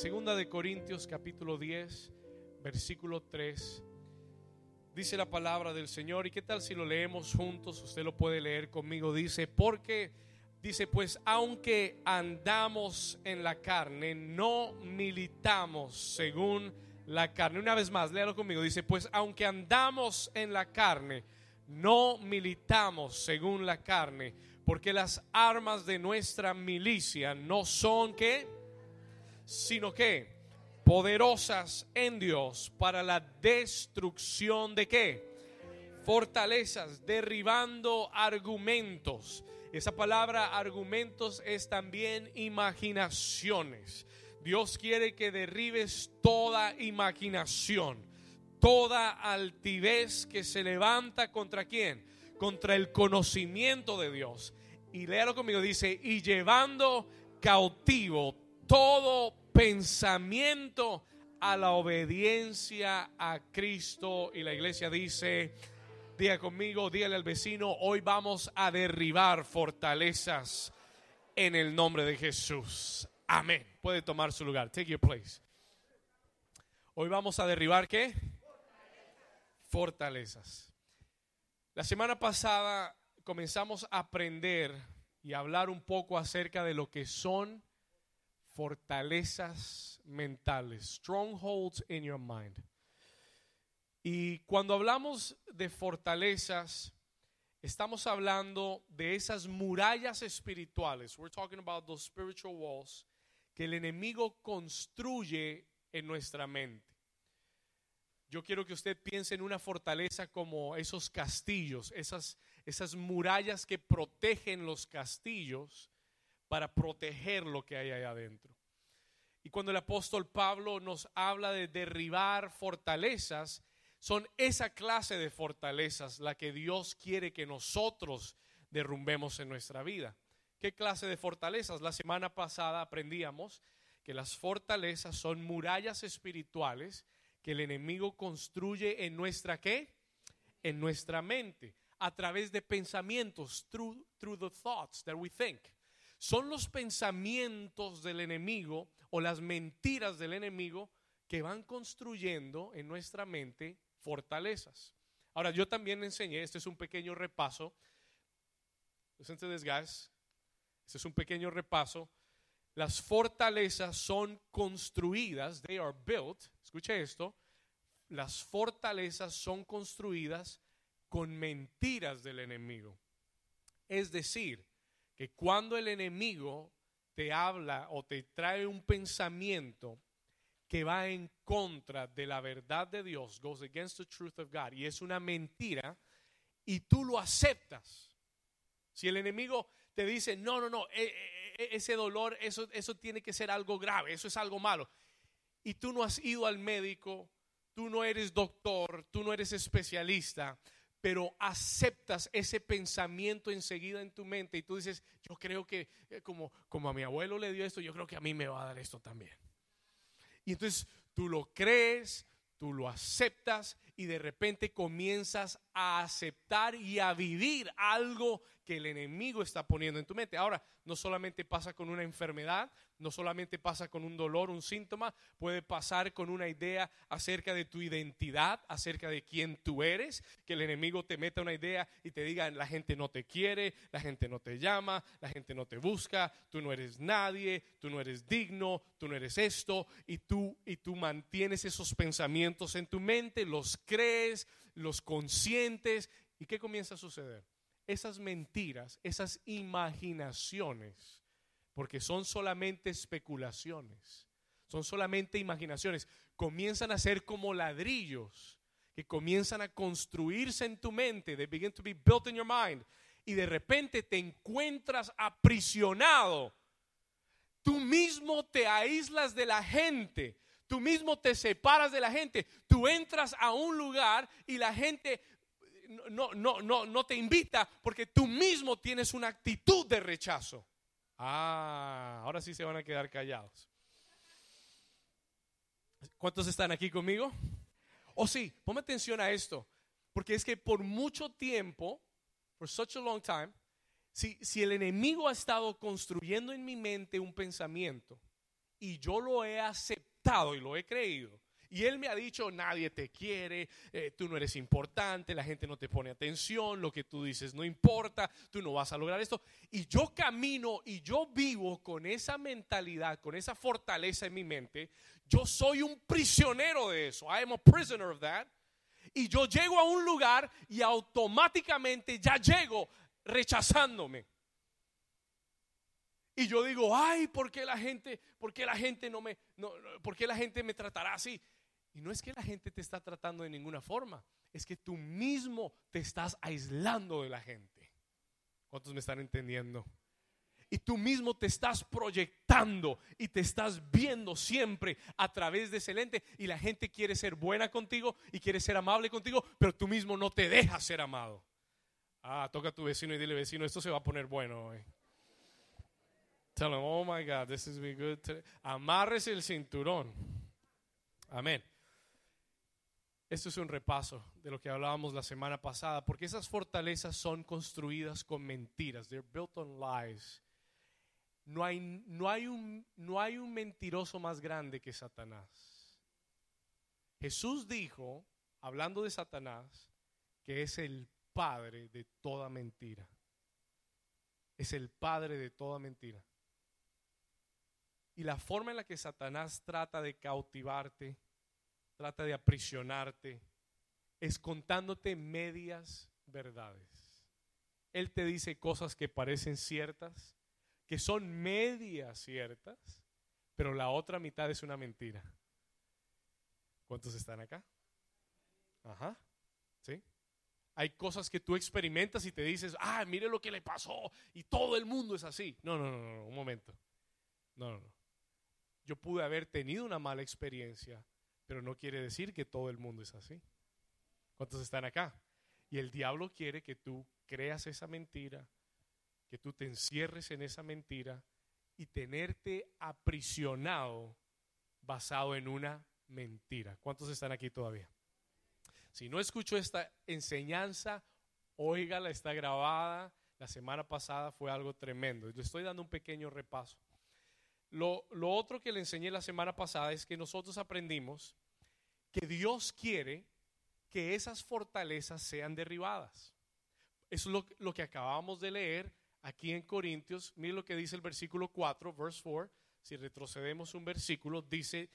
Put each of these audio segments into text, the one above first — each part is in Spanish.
Segunda de Corintios capítulo 10, versículo 3. Dice la palabra del Señor. ¿Y qué tal si lo leemos juntos? Usted lo puede leer conmigo. Dice, porque dice, pues aunque andamos en la carne, no militamos según la carne. Una vez más, léalo conmigo. Dice, pues aunque andamos en la carne, no militamos según la carne, porque las armas de nuestra milicia no son que sino que poderosas en Dios para la destrucción de qué? Fortalezas, derribando argumentos. Esa palabra argumentos es también imaginaciones. Dios quiere que derribes toda imaginación, toda altivez que se levanta contra quién? Contra el conocimiento de Dios. Y léalo conmigo, dice, y llevando cautivo todo pensamiento a la obediencia a Cristo. Y la iglesia dice, diga conmigo, dígale al vecino, hoy vamos a derribar fortalezas en el nombre de Jesús. Amén. Puede tomar su lugar. Take your place. Hoy vamos a derribar qué? Fortalezas. La semana pasada comenzamos a aprender y a hablar un poco acerca de lo que son fortalezas mentales, strongholds in your mind. Y cuando hablamos de fortalezas, estamos hablando de esas murallas espirituales. We're talking about those spiritual walls que el enemigo construye en nuestra mente. Yo quiero que usted piense en una fortaleza como esos castillos, esas, esas murallas que protegen los castillos para proteger lo que hay ahí adentro. Y cuando el apóstol Pablo nos habla de derribar fortalezas, son esa clase de fortalezas la que Dios quiere que nosotros derrumbemos en nuestra vida. ¿Qué clase de fortalezas? La semana pasada aprendíamos que las fortalezas son murallas espirituales que el enemigo construye en nuestra qué? En nuestra mente, a través de pensamientos, through, through the thoughts that we think son los pensamientos del enemigo o las mentiras del enemigo que van construyendo en nuestra mente fortalezas. Ahora, yo también enseñé, este es un pequeño repaso, este es un pequeño repaso, las fortalezas son construidas, they are built, escuche esto, las fortalezas son construidas con mentiras del enemigo. Es decir, que cuando el enemigo te habla o te trae un pensamiento que va en contra de la verdad de Dios, goes against the truth of God, y es una mentira, y tú lo aceptas. Si el enemigo te dice, no, no, no, e, e, e, ese dolor, eso, eso tiene que ser algo grave, eso es algo malo, y tú no has ido al médico, tú no eres doctor, tú no eres especialista, pero aceptas ese pensamiento enseguida en tu mente y tú dices, yo creo que eh, como, como a mi abuelo le dio esto, yo creo que a mí me va a dar esto también. Y entonces tú lo crees, tú lo aceptas y de repente comienzas a aceptar y a vivir algo que el enemigo está poniendo en tu mente. Ahora, no solamente pasa con una enfermedad, no solamente pasa con un dolor, un síntoma, puede pasar con una idea acerca de tu identidad, acerca de quién tú eres, que el enemigo te meta una idea y te diga, la gente no te quiere, la gente no te llama, la gente no te busca, tú no eres nadie, tú no eres digno, tú no eres esto, y tú, y tú mantienes esos pensamientos en tu mente, los crees, los consientes, ¿y qué comienza a suceder? Esas mentiras, esas imaginaciones, porque son solamente especulaciones, son solamente imaginaciones. Comienzan a ser como ladrillos que comienzan a construirse en tu mente, they begin to be built in your mind, y de repente te encuentras aprisionado. Tú mismo te aíslas de la gente, tú mismo te separas de la gente, tú entras a un lugar y la gente no, no, no, no te invita porque tú mismo tienes una actitud de rechazo. Ah, ahora sí se van a quedar callados. ¿Cuántos están aquí conmigo? Oh, sí, ponme atención a esto, porque es que por mucho tiempo, for such a long time, si, si el enemigo ha estado construyendo en mi mente un pensamiento y yo lo he aceptado y lo he creído. Y él me ha dicho, nadie te quiere, eh, tú no eres importante, la gente no te pone atención, lo que tú dices no importa, tú no vas a lograr esto. Y yo camino y yo vivo con esa mentalidad, con esa fortaleza en mi mente. Yo soy un prisionero de eso. I am a prisoner of that. Y yo llego a un lugar y automáticamente ya llego rechazándome. Y yo digo, ay, ¿por qué la gente, por qué la gente no me, no, por qué la gente me tratará así? Y no es que la gente te está tratando de ninguna forma, es que tú mismo te estás aislando de la gente. ¿Cuántos me están entendiendo? Y tú mismo te estás proyectando y te estás viendo siempre a través de ese lente. Y la gente quiere ser buena contigo y quiere ser amable contigo, pero tú mismo no te dejas ser amado. Ah, toca a tu vecino y dile, vecino, esto se va a poner bueno hoy. Tell him, oh my God, this is be good today. Amárrese el cinturón. Amén. Esto es un repaso de lo que hablábamos la semana pasada, porque esas fortalezas son construidas con mentiras. They're built on lies. No hay, no hay, un, no hay un mentiroso más grande que Satanás. Jesús dijo, hablando de Satanás, que es el padre de toda mentira. Es el padre de toda mentira. Y la forma en la que Satanás trata de cautivarte, trata de aprisionarte, es contándote medias verdades. Él te dice cosas que parecen ciertas, que son medias ciertas, pero la otra mitad es una mentira. ¿Cuántos están acá? Ajá. ¿Sí? Hay cosas que tú experimentas y te dices, ah, mire lo que le pasó y todo el mundo es así. No, no, no, no, un momento. No, no, no. Yo pude haber tenido una mala experiencia, pero no quiere decir que todo el mundo es así. ¿Cuántos están acá? Y el diablo quiere que tú creas esa mentira, que tú te encierres en esa mentira y tenerte aprisionado basado en una mentira. ¿Cuántos están aquí todavía? Si no escucho esta enseñanza, óigala, está grabada. La semana pasada fue algo tremendo. Le estoy dando un pequeño repaso. Lo, otro que le enseñé la semana pasada es que nosotros aprendimos que Dios quiere que esas fortalezas sean derribadas. Eso es lo, lo que acabamos de leer aquí en Corintios. Miren lo que dice el versículo 4, verse 4. Si retrocedemos un versículo, dice,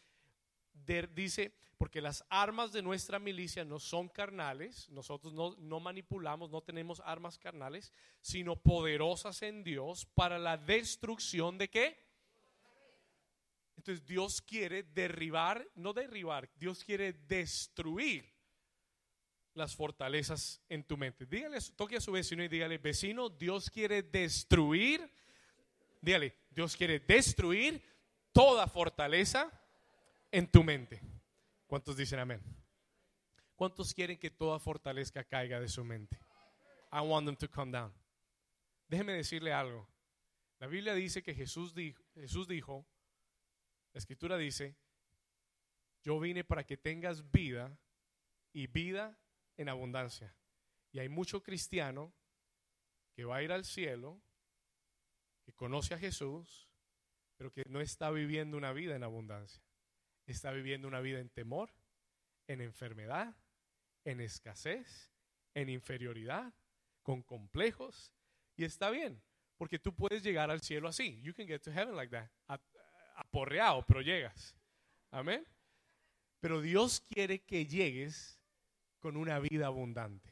dice, porque las armas de nuestra milicia no son carnales, nosotros no, no, manipulamos, no tenemos armas carnales, sino poderosas en Dios para la destrucción de qué? Entonces Dios quiere derribar, no derribar, Dios quiere destruir las fortalezas en tu mente. Dígale, toque a su vecino y dígale, vecino, Dios quiere destruir, dígale, Dios quiere destruir toda fortaleza en tu mente. ¿Cuántos dicen amén? ¿Cuántos quieren que toda fortaleza caiga de su mente? I want them to come down. Déjeme decirle algo. La Biblia dice que Jesús dijo, Jesús dijo la escritura dice, yo vine para que tengas vida y vida en abundancia. Y hay mucho cristiano que va a ir al cielo, que conoce a Jesús, pero que no está viviendo una vida en abundancia. Está viviendo una vida en temor, en enfermedad, en escasez, en inferioridad, con complejos. Y está bien, porque tú puedes llegar al cielo así. You can get to heaven like that aporreado, pero llegas. Amén. Pero Dios quiere que llegues con una vida abundante.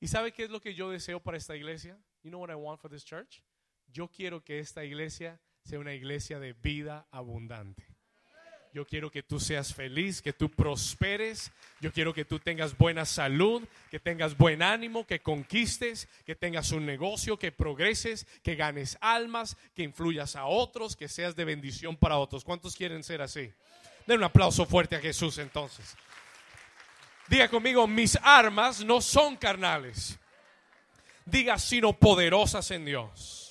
¿Y sabe qué es lo que yo deseo para esta iglesia? You know what I want for this church? Yo quiero que esta iglesia sea una iglesia de vida abundante. Yo quiero que tú seas feliz, que tú prosperes. Yo quiero que tú tengas buena salud, que tengas buen ánimo, que conquistes, que tengas un negocio, que progreses, que ganes almas, que influyas a otros, que seas de bendición para otros. ¿Cuántos quieren ser así? Den un aplauso fuerte a Jesús entonces. Diga conmigo, mis armas no son carnales. Diga, sino poderosas en Dios.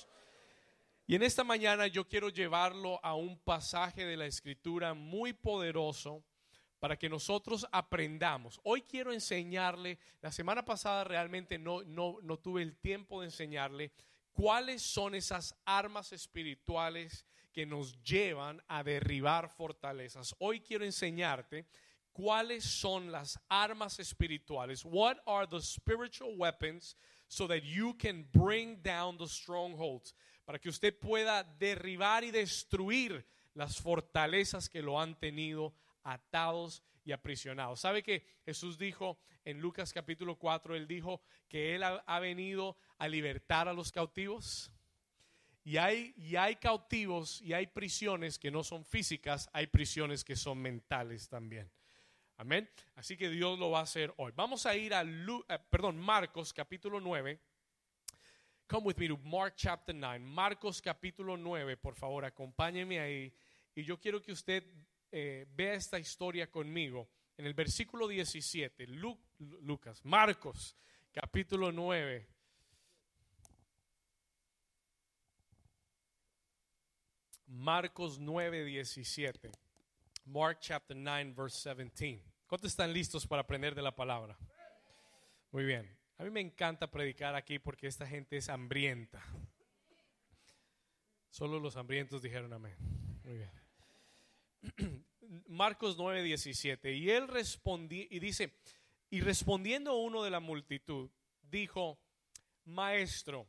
Y en esta mañana yo quiero llevarlo a un pasaje de la escritura muy poderoso para que nosotros aprendamos. Hoy quiero enseñarle, la semana pasada realmente no, no, no tuve el tiempo de enseñarle cuáles son esas armas espirituales que nos llevan a derribar fortalezas. Hoy quiero enseñarte cuáles son las armas espirituales. What are the spiritual weapons so that you can bring down the strongholds? Para que usted pueda derribar y destruir las fortalezas que lo han tenido atados y aprisionados. ¿Sabe que Jesús dijo en Lucas capítulo 4, él dijo que él ha, venido a libertar a los cautivos? Y hay, y hay cautivos y hay prisiones que no son físicas, hay prisiones que son mentales también. Amén. Así que Dios lo va a hacer hoy. Vamos a ir a eh, perdón, Marcos capítulo 9. Come with me to Mark chapter 9. Marcos capítulo 9, por favor, acompáñeme ahí. Y yo quiero que usted eh, vea esta historia conmigo. En el versículo 17, Lucas, Marcos capítulo 9. Marcos 9, 17. Mark chapter 9, verse 17. ¿Cuántos están listos para aprender de la palabra? Muy bien. A mí me encanta predicar aquí porque esta gente es hambrienta. Solo los hambrientos dijeron amén. Muy bien. Marcos 9, 17. Y él respondió, y dice, y respondiendo uno de la multitud, dijo, Maestro,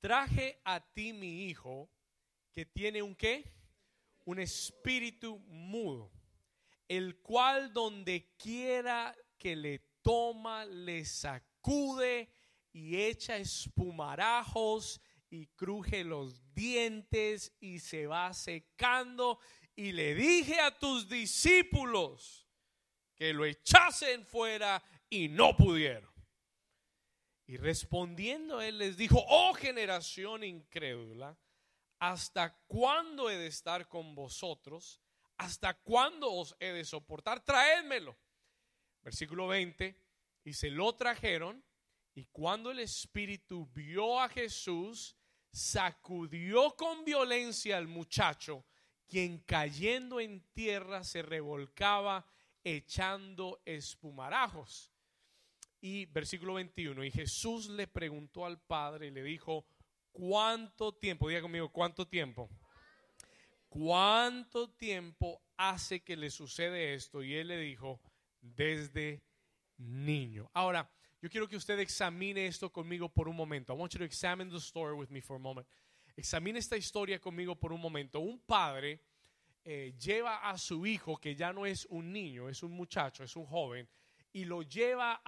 traje a ti mi hijo que tiene un qué? un espíritu mudo, el cual donde quiera que le toma, le y echa espumarajos y cruje los dientes y se va secando. Y le dije a tus discípulos que lo echasen fuera y no pudieron. Y respondiendo él les dijo, oh generación incrédula, ¿hasta cuándo he de estar con vosotros? ¿Hasta cuándo os he de soportar? Traédmelo. Versículo 20, y se lo trajeron, y cuando el Espíritu vio a Jesús, sacudió con violencia al muchacho, quien cayendo en tierra se revolcaba echando espumarajos. Y versículo 21, y Jesús le preguntó al Padre y le dijo, ¿Cuánto tiempo? Diga conmigo, ¿cuánto tiempo? ¿Cuánto tiempo hace que le sucede esto? Y él le dijo, desde niño. Ahora, yo quiero que usted examine esto conmigo por un momento. I want you to examine the story with me for a moment. Examine esta historia conmigo por un momento. Un padre eh, lleva a su hijo, que ya no es un niño, es un muchacho, es un joven, y lo lleva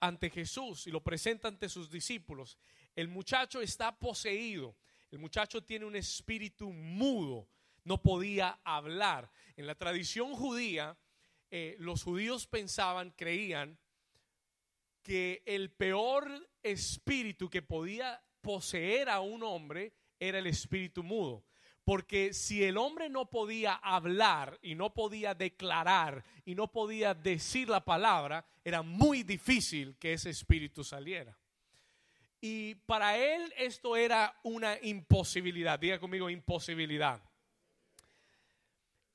ante Jesús y lo presenta ante sus discípulos. El muchacho está poseído. El muchacho tiene un espíritu mudo. No podía hablar. En la tradición judía, eh, los judíos pensaban, creían, que el peor espíritu que podía poseer a un hombre era el espíritu mudo. Porque si el hombre no podía hablar y no podía declarar y no podía decir la palabra, era muy difícil que ese espíritu saliera. Y para él esto era una imposibilidad. Diga conmigo, imposibilidad.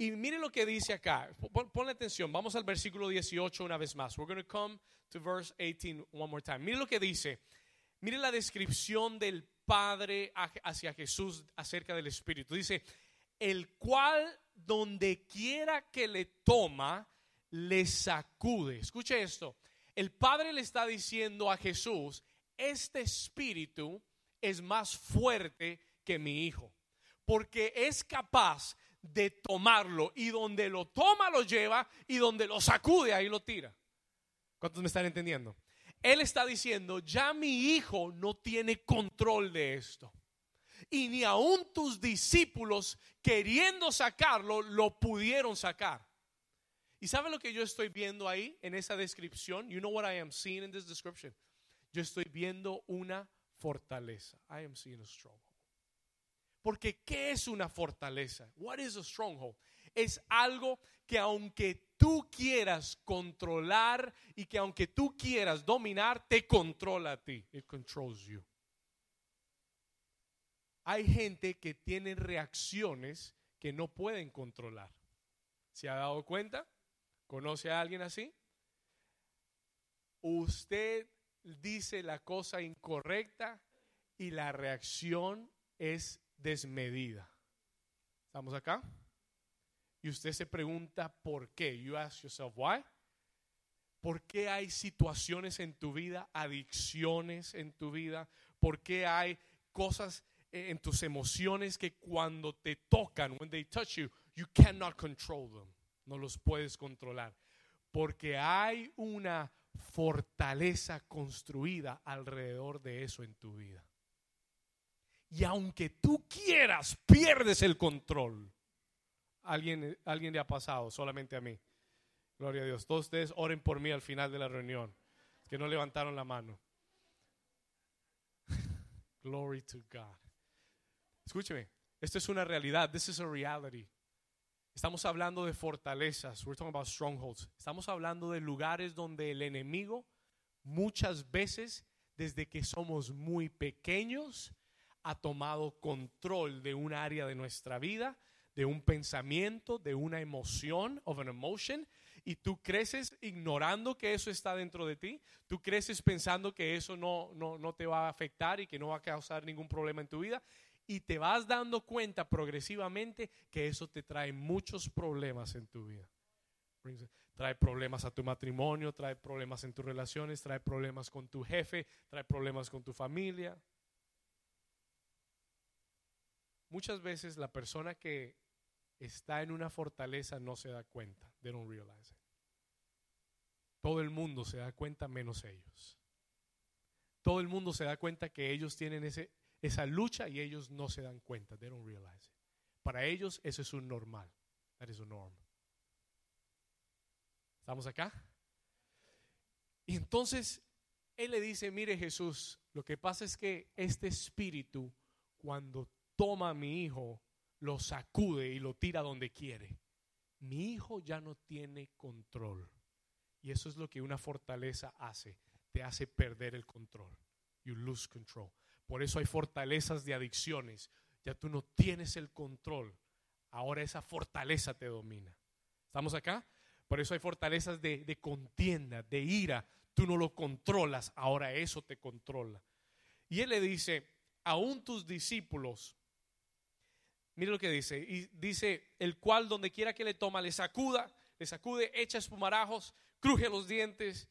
Y mire lo que dice acá. Ponle atención. Vamos al versículo 18 una vez más. We're going to come to verse 18 one more time. Mire lo que dice. Mire la descripción del Padre hacia Jesús acerca del Espíritu. Dice, el cual donde quiera que le toma, le sacude. Escuche esto. El Padre le está diciendo a Jesús, este espíritu es más fuerte que mi hijo, porque es capaz de tomarlo y donde lo toma lo lleva y donde lo sacude ahí lo tira. ¿Cuántos me están entendiendo? Él está diciendo, ya mi hijo no tiene control de esto. Y ni aun tus discípulos queriendo sacarlo lo pudieron sacar. ¿Y sabe lo que yo estoy viendo ahí en esa descripción? You know what I am seeing in this description? yo estoy viendo una fortaleza. I am seeing a stronghold. Porque ¿qué es una fortaleza? What is a stronghold? Es algo que aunque tú quieras controlar y que aunque tú quieras dominar, te controla a ti. It controls you. Hay gente que tiene reacciones que no pueden controlar. ¿Se ha dado cuenta? ¿Conoce a alguien así? Usted dice la cosa incorrecta y la reacción es desmedida. ¿Estamos acá? Y usted se pregunta por qué. You ask yourself why. ¿Por qué hay situaciones en tu vida, adicciones en tu vida? ¿Por qué hay cosas eh, en tus emociones que cuando te tocan, when they touch you, you cannot control them? No los puedes controlar. Porque hay una fortaleza construida alrededor de eso en tu vida. Y aunque tú quieras, pierdes el control. Alguien, alguien le ha pasado, solamente a mí. Gloria a Dios. Todos ustedes oren por mí al final de la reunión, que no levantaron la mano. Glory to God. Escúcheme, esto es una realidad. This is a reality. Estamos hablando de fortalezas. We're talking about strongholds. Estamos hablando de lugares donde el enemigo muchas veces desde que somos muy pequeños ha tomado control de un área de nuestra vida, de un pensamiento, de una emoción, of an emotion, y tú creces ignorando que eso está dentro de ti, tú creces pensando que eso no, no, no te va a afectar y que no va a causar ningún problema en tu vida, y te vas dando cuenta progresivamente que eso te trae muchos problemas en tu vida. Trae problemas a tu matrimonio, trae problemas en tus relaciones, trae problemas con tu jefe, trae problemas con tu familia. Muchas veces la persona que está en una fortaleza no se da cuenta. They don't realize it. Todo el mundo se da cuenta menos ellos. Todo el mundo se da cuenta que ellos tienen ese, esa lucha y ellos no se dan cuenta. They don't realize it. Para ellos eso es un normal. That is a norm. ¿Estamos acá? Y entonces él le dice, mire Jesús, lo que pasa es que este espíritu cuando toma mi hijo, lo sacude y lo tira donde quiere. Mi hijo ya no tiene control. Y eso es lo que una fortaleza hace. Te hace perder el control. You lose control. Por eso hay fortalezas de adicciones. Ya tú no tienes el control. Ahora esa fortaleza te domina. ¿Estamos acá? Por eso hay fortalezas de, de contienda, de ira. Tú no lo controlas. Ahora eso te controla. Y él le dice, aún tus discípulos Mire lo que dice. Y dice, el cual donde quiera que le toma, le sacuda, le sacude, echa espumarajos, cruje los dientes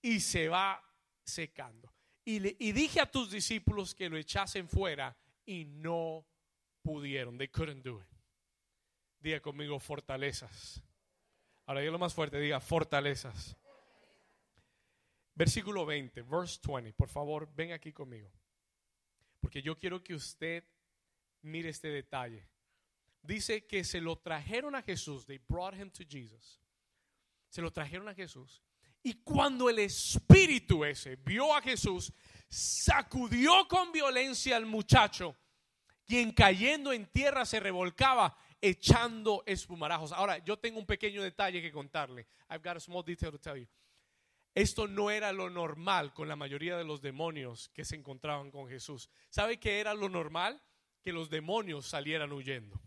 y se va secando. Y, le, y dije a tus discípulos que lo echasen fuera y no pudieron. They couldn't do it. Diga conmigo fortalezas. Ahora lo más fuerte, diga fortalezas. Versículo 20, verse 20. Por favor, ven aquí conmigo. Porque yo quiero que usted Mire este detalle. Dice que se lo trajeron a Jesús. They brought him to Jesus. Se lo trajeron a Jesús. Y cuando el espíritu ese vio a Jesús, sacudió con violencia al muchacho, quien cayendo en tierra se revolcaba echando espumarajos. Ahora, yo tengo un pequeño detalle que contarle. I've got a small detail to tell you. Esto no era lo normal con la mayoría de los demonios que se encontraban con Jesús. ¿Sabe qué era lo normal? Que los demonios salieran huyendo.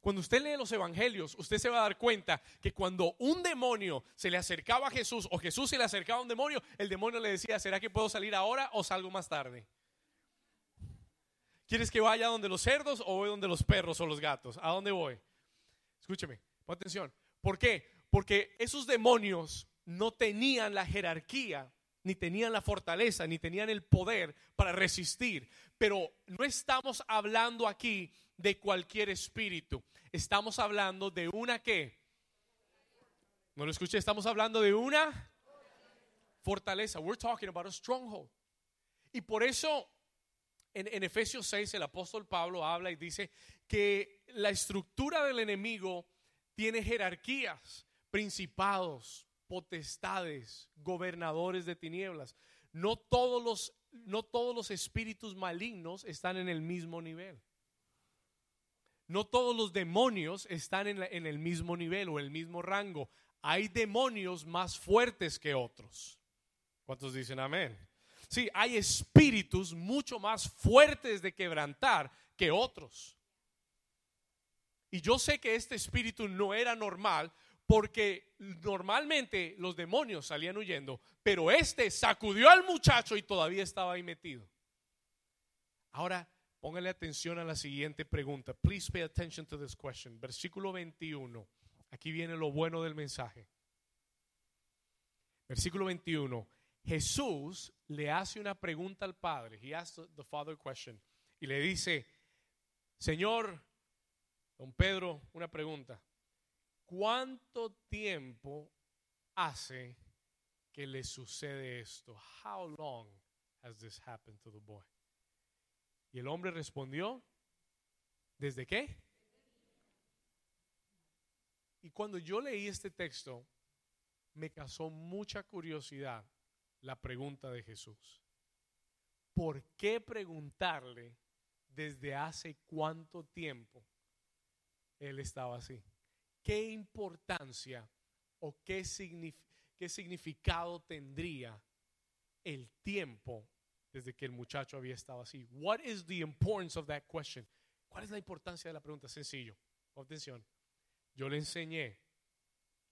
Cuando usted lee los evangelios, usted se va a dar cuenta que cuando un demonio se le acercaba a Jesús o Jesús se le acercaba a un demonio, el demonio le decía, ¿será que puedo salir ahora o salgo más tarde? ¿Quieres que vaya donde los cerdos o voy donde los perros o los gatos? ¿A dónde voy? Escúcheme, pon atención. ¿Por qué? Porque esos demonios no tenían la jerarquía ni tenían la fortaleza, ni tenían el poder para resistir. Pero no estamos hablando aquí de cualquier espíritu. Estamos hablando de una que. No lo escuché, estamos hablando de una fortaleza. We're talking about a stronghold. Y por eso en, en Efesios 6 el apóstol Pablo habla y dice que la estructura del enemigo tiene jerarquías, principados, potestades, gobernadores de tinieblas. No todos los, no todos los espíritus malignos están en el mismo nivel. No todos los demonios están en, en el mismo nivel o el mismo rango. Hay demonios más fuertes que otros. ¿Cuántos dicen amén? Sí, hay espíritus mucho más fuertes de quebrantar que otros. Y yo sé que este espíritu no era normal porque normalmente los demonios salían huyendo, pero este sacudió al muchacho y todavía estaba ahí metido. Ahora, Póngale atención a la siguiente pregunta. Please pay attention to this question. Versículo 21. Aquí viene lo bueno del mensaje. Versículo 21. Jesús le hace una pregunta al Padre. He asked the Father question. Y le dice, Señor, don Pedro, una pregunta. ¿Cuánto tiempo hace que le sucede esto? How long has this happened to the boy? Y el hombre respondió, ¿desde qué? Y cuando yo leí este texto, me causó mucha curiosidad la pregunta de Jesús. ¿Por qué preguntarle desde hace cuánto tiempo él estaba así? ¿Qué importancia o qué, qué significado tendría el tiempo desde que el muchacho había estado así? What is the importance of that question? ¿Cuál es la importancia de la pregunta? Sencillo. Atención. Yo le enseñé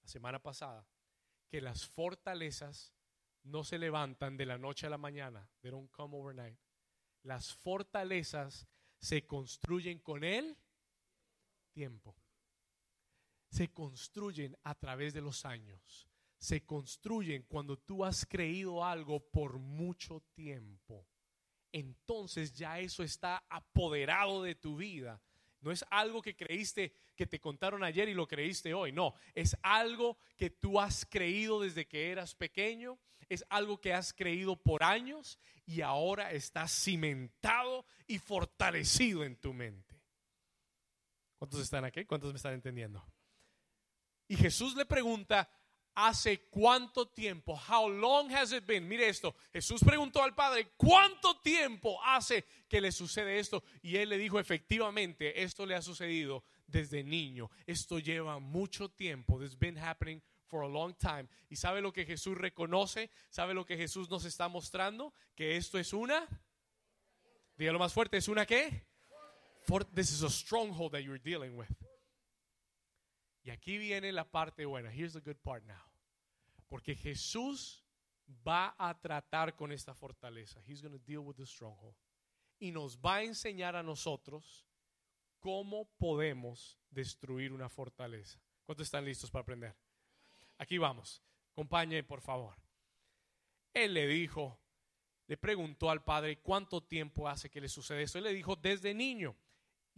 la semana pasada que las fortalezas no se levantan de la noche a la mañana. They don't come overnight. Las fortalezas se construyen con el tiempo. Se construyen a través de los años. Se construyen cuando tú has creído algo por mucho tiempo. Entonces ya eso está apoderado de tu vida. No es algo que creíste que te contaron ayer y lo creíste hoy. No, es algo que tú has creído desde que eras pequeño. Es algo que has creído por años y ahora está cimentado y fortalecido en tu mente. ¿Cuántos están aquí? ¿Cuántos me están entendiendo? Y Jesús le pregunta, ¿hace cuánto tiempo? How long has it been? Mire esto. Jesús preguntó al Padre, ¿cuánto tiempo hace que le sucede esto? Y él le dijo, efectivamente, esto le ha sucedido desde niño. Esto lleva mucho tiempo. This has been happening for a long time. ¿Y sabe lo que Jesús reconoce? ¿Sabe lo que Jesús nos está mostrando? Que esto es una Dígalo más fuerte, ¿es una qué? For, this is a stronghold that you're dealing with. Y aquí viene la parte buena. Here's the good part now. Porque Jesús va a tratar con esta fortaleza. He's going to deal with the stronghold. Y nos va a enseñar a nosotros cómo podemos destruir una fortaleza. ¿Cuántos están listos para aprender? Aquí vamos. Acompañe, por favor. Él le dijo, le preguntó al padre cuánto tiempo hace que le sucede eso. Él le dijo, desde niño.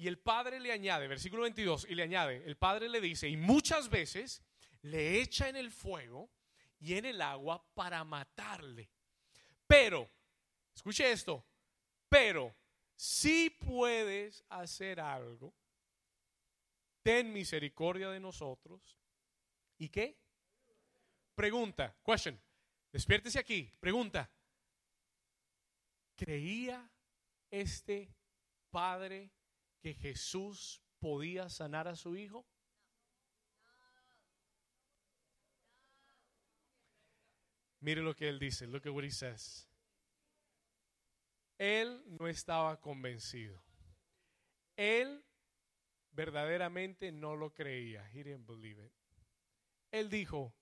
Y el padre le añade, versículo 22, y le añade, el padre le dice, y muchas veces le echa en el fuego y en el agua para matarle. Pero, escuche esto, pero si puedes hacer algo, ten misericordia de nosotros. ¿Y qué? Pregunta, question, despiértese aquí, pregunta. ¿Creía este padre que Jesús podía sanar a su hijo? Mire lo que él dice, look at what he says. Él no estaba convencido. Él verdaderamente no lo creía. He didn't believe it. Él dijo,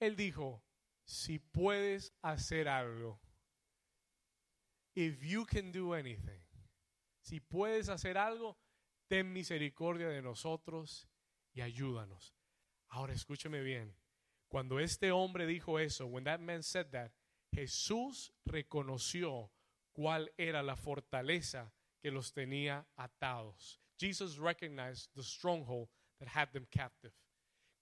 él dijo, si puedes hacer algo, if you can do anything, si puedes hacer algo, ten misericordia de nosotros y ayúdanos. Ahora escúcheme bien. Cuando este hombre dijo eso, when that man said that, Jesús reconoció cuál era la fortaleza que los tenía atados. Jesus recognized the stronghold that had them captive.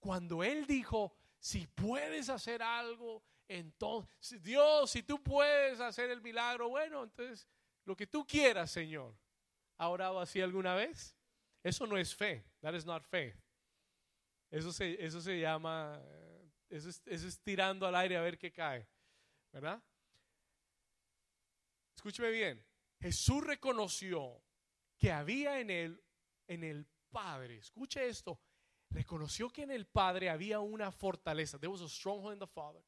Cuando él dijo, si puedes hacer algo, entonces, Dios, si tú puedes hacer el milagro, bueno, entonces, lo que tú quieras, Señor. ¿Ha orado así alguna vez? Eso no es fe. That is not faith. Eso se, eso se llama, eh, eso es, eso es tirando al aire a ver qué cae. ¿Verdad? Escúcheme bien. Jesús reconoció que había en él, en el Padre. Escuche esto. Reconoció que en el Padre había una fortaleza. There was a stronghold in the Father.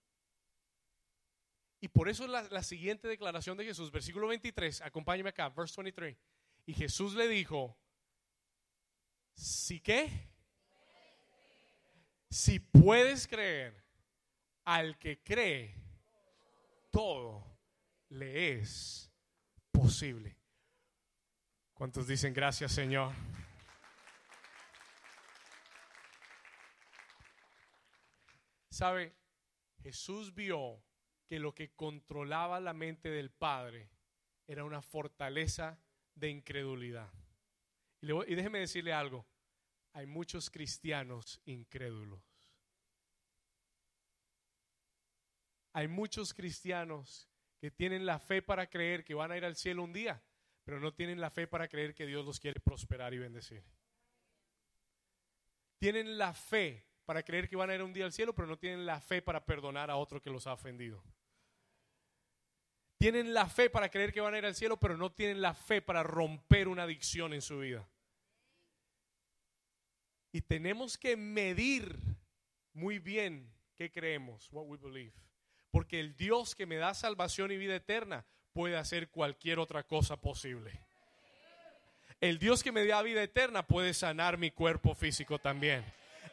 Y por eso la, la siguiente declaración de Jesús, versículo 23, acompáñeme acá, verse 23. Y Jesús le dijo, ¿si qué? Si puedes creer, al que cree, todo le es posible. ¿Cuántos dicen gracias, Señor? ¿Sabe? Jesús vio que lo que controlaba la mente del Padre era una fortaleza de incredulidad. Y, y déjeme decirle algo, hay muchos cristianos incrédulos. Hay muchos cristianos que tienen la fe para creer que van a ir al cielo un día, pero no tienen la fe para creer que Dios los quiere prosperar y bendecir. Tienen la fe para creer que van a ir un día al cielo, pero no tienen la fe para perdonar a otro que los ha ofendido. Tienen la fe para creer que van a ir al cielo, pero no tienen la fe para romper una adicción en su vida. Y tenemos que medir muy bien qué creemos, what we believe. Porque el Dios que me da salvación y vida eterna puede hacer cualquier otra cosa posible. El Dios que me da vida eterna puede sanar mi cuerpo físico también.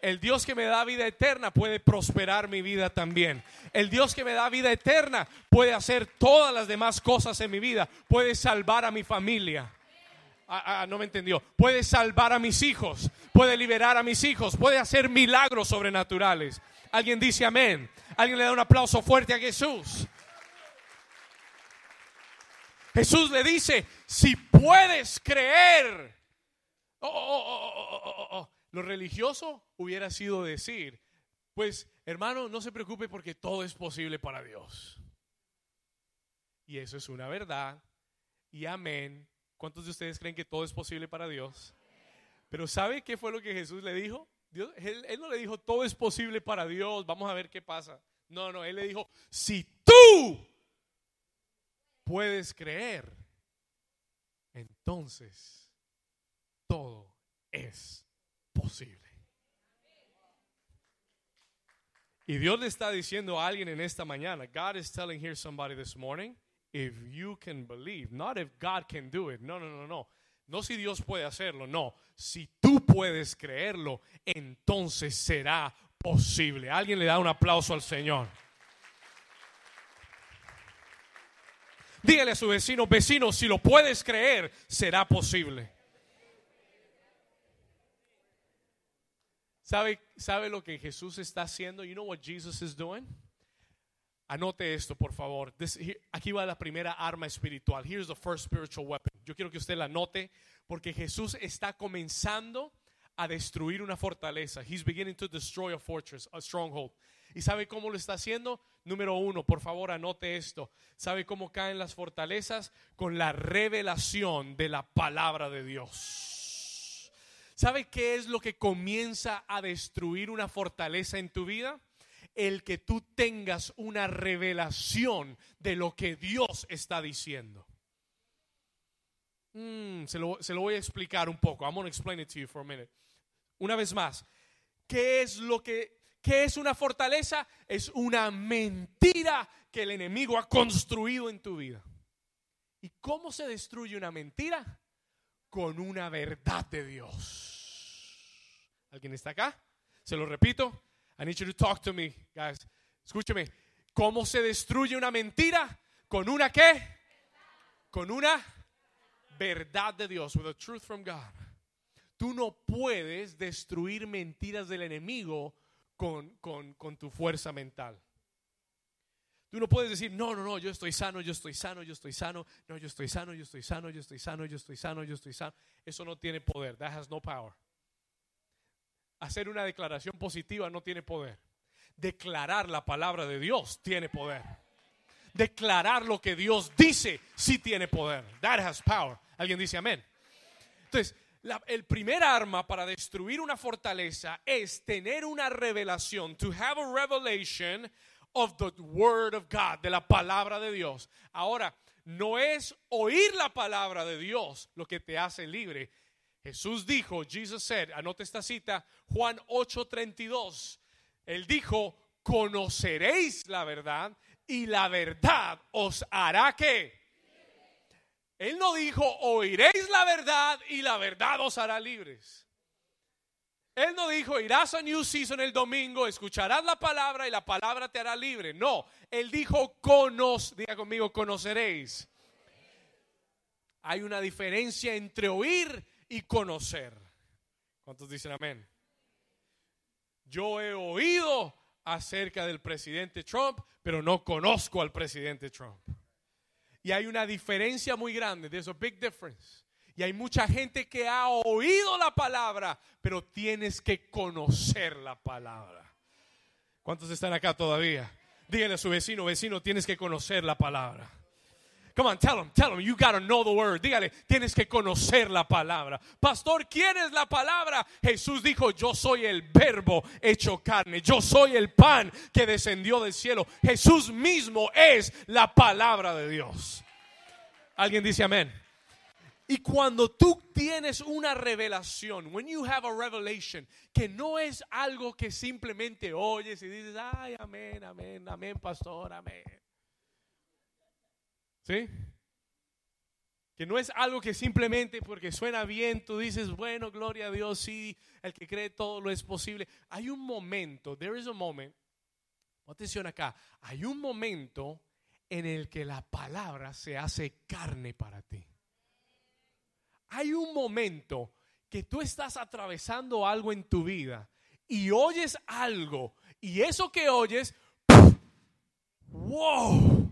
El Dios que me da vida eterna puede prosperar mi vida también. El Dios que me da vida eterna puede hacer todas las demás cosas en mi vida. Puede salvar a mi familia. Ah, ah, no me entendió. Puede salvar a mis hijos. Puede liberar a mis hijos. Puede hacer milagros sobrenaturales. Alguien dice amén. Alguien le da un aplauso fuerte a Jesús. Jesús le dice, si puedes creer. Oh, oh, oh, lo religioso hubiera sido decir, pues hermano, no se preocupe porque todo es posible para Dios. Y eso es una verdad. Y amén. ¿Cuántos de ustedes creen que todo es posible para Dios? Pero ¿sabe qué fue lo que Jesús le dijo? Dios, él, él, no le dijo, todo es posible para Dios, vamos a ver qué pasa. No, no, él le dijo, si tú puedes creer, entonces todo es Y Dios le está diciendo a alguien en esta mañana, God is telling here somebody this morning, if you can believe, not if God can do it, no, no, no, no. No si Dios puede hacerlo, no. Si tú puedes creerlo, entonces será posible. Alguien le da un aplauso al Señor. Dígale a su vecino, vecino, si lo puedes creer, será posible. ¿Sabe, ¿Sabe lo que Jesús está haciendo? You know what Jesus is doing? Anote esto, por favor. aquí va la primera arma espiritual. Here's the first spiritual weapon. Yo quiero que usted la note porque Jesús está comenzando a destruir una fortaleza. He's beginning to destroy a fortress, a stronghold. ¿Y sabe cómo lo está haciendo? Número uno, por favor, anote esto. ¿Sabe cómo caen las fortalezas? Con la revelación de la palabra de Dios. ¿Sabe qué es lo que comienza a destruir una fortaleza en tu vida? El que tú tengas una revelación de lo que Dios está diciendo. Mm, se, lo, se, lo, voy a explicar un poco. I'm going to explain it to you for a minute. Una vez más, ¿qué es lo que qué es una fortaleza? Es una mentira que el enemigo ha construido en tu vida. ¿Y cómo se destruye una mentira? Con una verdad de Dios. ¿Alguien está acá? Se lo repito. I need you to talk to me, guys. Escúcheme. ¿Cómo se destruye una mentira? ¿Con una qué? Con una verdad de Dios. With a truth from God. Tú no puedes destruir mentiras del enemigo con, con, con tu fuerza mental. Tú no puedes decir, no, no, no, yo estoy sano, yo estoy sano, yo estoy sano, no, yo estoy sano, yo estoy sano, yo estoy sano, yo estoy sano, yo estoy sano. Eso no tiene poder. That has no power. Hacer una declaración positiva no tiene poder. Declarar la palabra de Dios tiene poder. Declarar lo que Dios dice sí tiene poder. That has power. Alguien dice amén. Entonces, el primer arma para destruir una fortaleza es tener una revelación. To have a revelation of the word of God, de la palabra de Dios. Ahora, no es oír la palabra de Dios lo que te hace libre. Jesús dijo, Jesus said, anote esta cita, Juan 8:32. Él dijo, conoceréis la verdad y la verdad os hará que. Él no dijo, oiréis la verdad y la verdad os hará libres. Él no dijo, irás a New Season el domingo, escucharás la palabra y la palabra te hará libre. No, él dijo, conos, diga conmigo, conoceréis. Hay una diferencia entre oír y conocer. ¿Cuántos dicen amén? Yo he oído acerca del presidente Trump, pero no conozco al presidente Trump. Y hay una diferencia muy grande. There's a big difference. Y hay mucha gente que ha oído la palabra, pero tienes que conocer la palabra. ¿Cuántos están acá todavía? Díganle a su vecino, vecino, tienes que conocer la palabra. Come on, tell him, tell him, you gotta know the word. Dígale, tienes que conocer la palabra. Pastor, ¿quién es la palabra? Jesús dijo, yo soy el verbo hecho carne. Yo soy el pan que descendió del cielo. Jesús mismo es la palabra de Dios. ¿Alguien dice amén? Y cuando tú tienes una revelación, when you have a revelation, que no es algo que simplemente oyes y dices, ay, amén, amén, amén, pastor, amén. ¿Sí? Que no es algo que simplemente porque suena bien, tú dices, bueno, gloria a Dios, sí, el que cree todo lo es posible. Hay un momento, there is a moment, atención acá, hay un momento en el que la palabra se hace carne para ti. Hay un momento que tú estás atravesando algo en tu vida y oyes algo y eso que oyes, wow,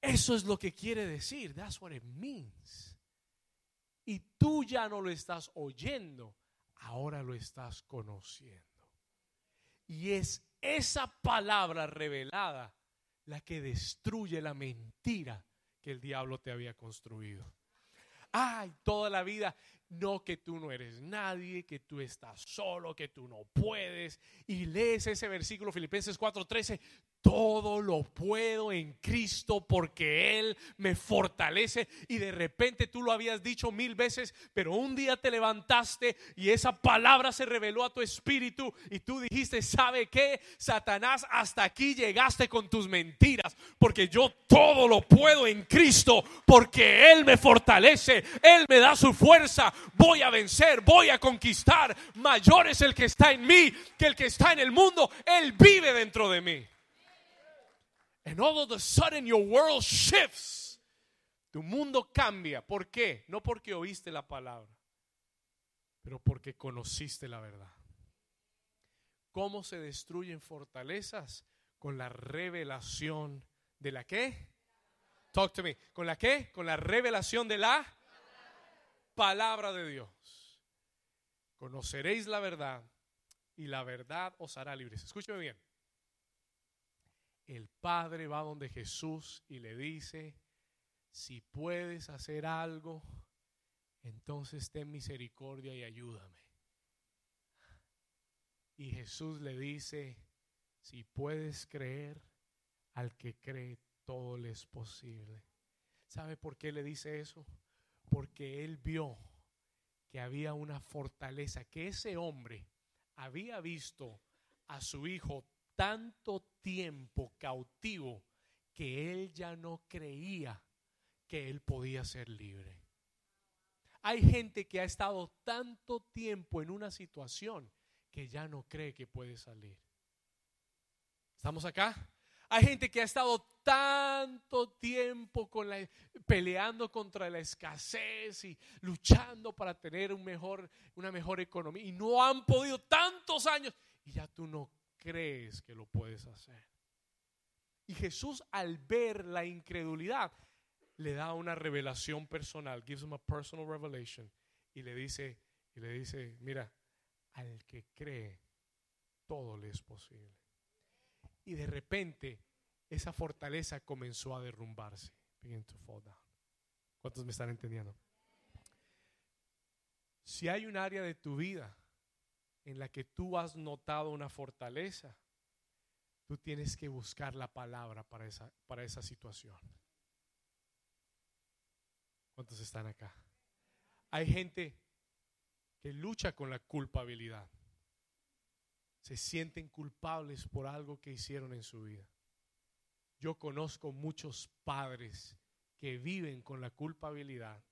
eso es lo que quiere decir. That's what it means. Y tú ya no lo estás oyendo, ahora lo estás conociendo. Y es esa palabra revelada la que destruye la mentira que el diablo te había construido. Ay, toda la vida no que tú no eres nadie, que tú estás solo, que tú no puedes. Y lees ese versículo Filipenses 4:13, todo lo puedo en Cristo porque Él me fortalece. Y de repente tú lo habías dicho mil veces, pero un día te levantaste y esa palabra se reveló a tu espíritu y tú dijiste, ¿sabe qué? Satanás, hasta aquí llegaste con tus mentiras, porque yo todo lo puedo en Cristo porque Él me fortalece, Él me da su fuerza, voy a vencer, voy a conquistar. Mayor es el que está en mí que el que está en el mundo, Él vive dentro de mí. And all of a sudden your world shifts. Tu mundo cambia. ¿Por qué? No porque oíste la palabra, pero porque conociste la verdad. ¿Cómo se destruyen fortalezas? Con la revelación de la qué? Talk to me. ¿Con la qué? Con la revelación de la palabra de Dios. Conoceréis la verdad y la verdad os hará libres. Escúcheme bien el Padre va donde Jesús y le dice, si puedes hacer algo, entonces ten misericordia y ayúdame. Y Jesús le dice, si puedes creer, al que cree todo le es posible. ¿Sabe por qué le dice eso? Porque él vio que había una fortaleza, que ese hombre había visto a su hijo tanto tiempo cautivo que él ya no creía que él podía ser libre. Hay gente que ha estado tanto tiempo en una situación que ya no cree que puede salir. ¿Estamos acá? Hay gente que ha estado tanto tiempo con la, peleando contra la escasez y luchando para tener un mejor, una mejor economía y no han podido tantos años y ya tú no crees que lo puedes hacer. Y Jesús al ver la incredulidad le da una revelación personal, gives him a personal revelation y le dice y le dice, mira, al que cree todo le es posible. Y de repente esa fortaleza comenzó a derrumbarse. ¿Cuántos me están entendiendo? Si hay un área de tu vida en la que tú has notado una fortaleza, tú tienes que buscar la palabra para esa, para esa situación. ¿Cuántos están acá? Hay gente que lucha con la culpabilidad. Se sienten culpables por algo que hicieron en su vida. Yo conozco muchos padres que viven con la culpabilidad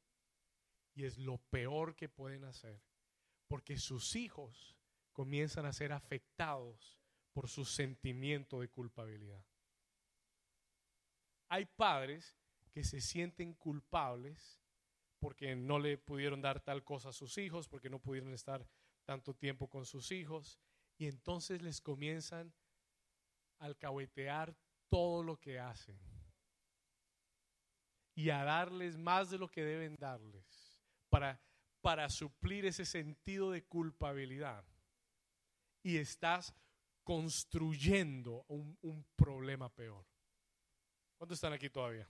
y es lo peor que pueden hacer porque sus hijos comienzan a ser afectados por su sentimiento de culpabilidad. Hay padres que se sienten culpables porque no le pudieron dar tal cosa a sus hijos, porque no pudieron estar tanto tiempo con sus hijos, y entonces les comienzan a alcahuetear todo lo que hacen y a darles más de lo que deben darles para, para suplir ese sentido de culpabilidad. Y estás construyendo un, problema peor. ¿Cuántos están aquí todavía?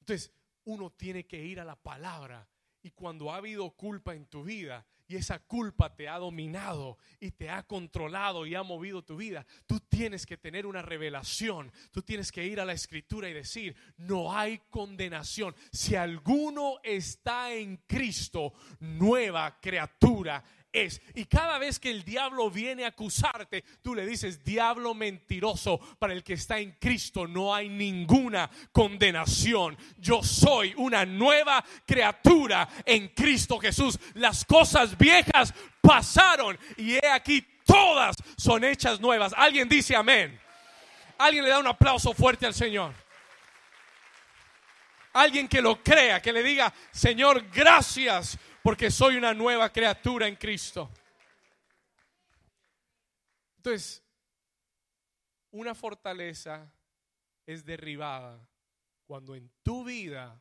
Entonces, uno tiene que ir a la palabra. Y cuando ha habido culpa en tu vida y esa culpa te ha dominado y te ha controlado y ha movido tu vida, tú tienes que tener una revelación. Tú tienes que ir a la escritura y decir, no hay condenación. Si alguno está en Cristo, nueva criatura es. Y cada vez que el diablo viene a acusarte, tú le dices, diablo mentiroso, para el que está en Cristo no hay ninguna condenación. Yo soy una nueva criatura en Cristo Jesús. Las cosas viejas pasaron y he aquí todas son hechas nuevas. Alguien dice amén. Alguien le da un aplauso fuerte al Señor. Alguien que lo crea, que le diga, Señor, gracias porque soy una nueva criatura en Cristo. Entonces, una fortaleza es derribada cuando en tu vida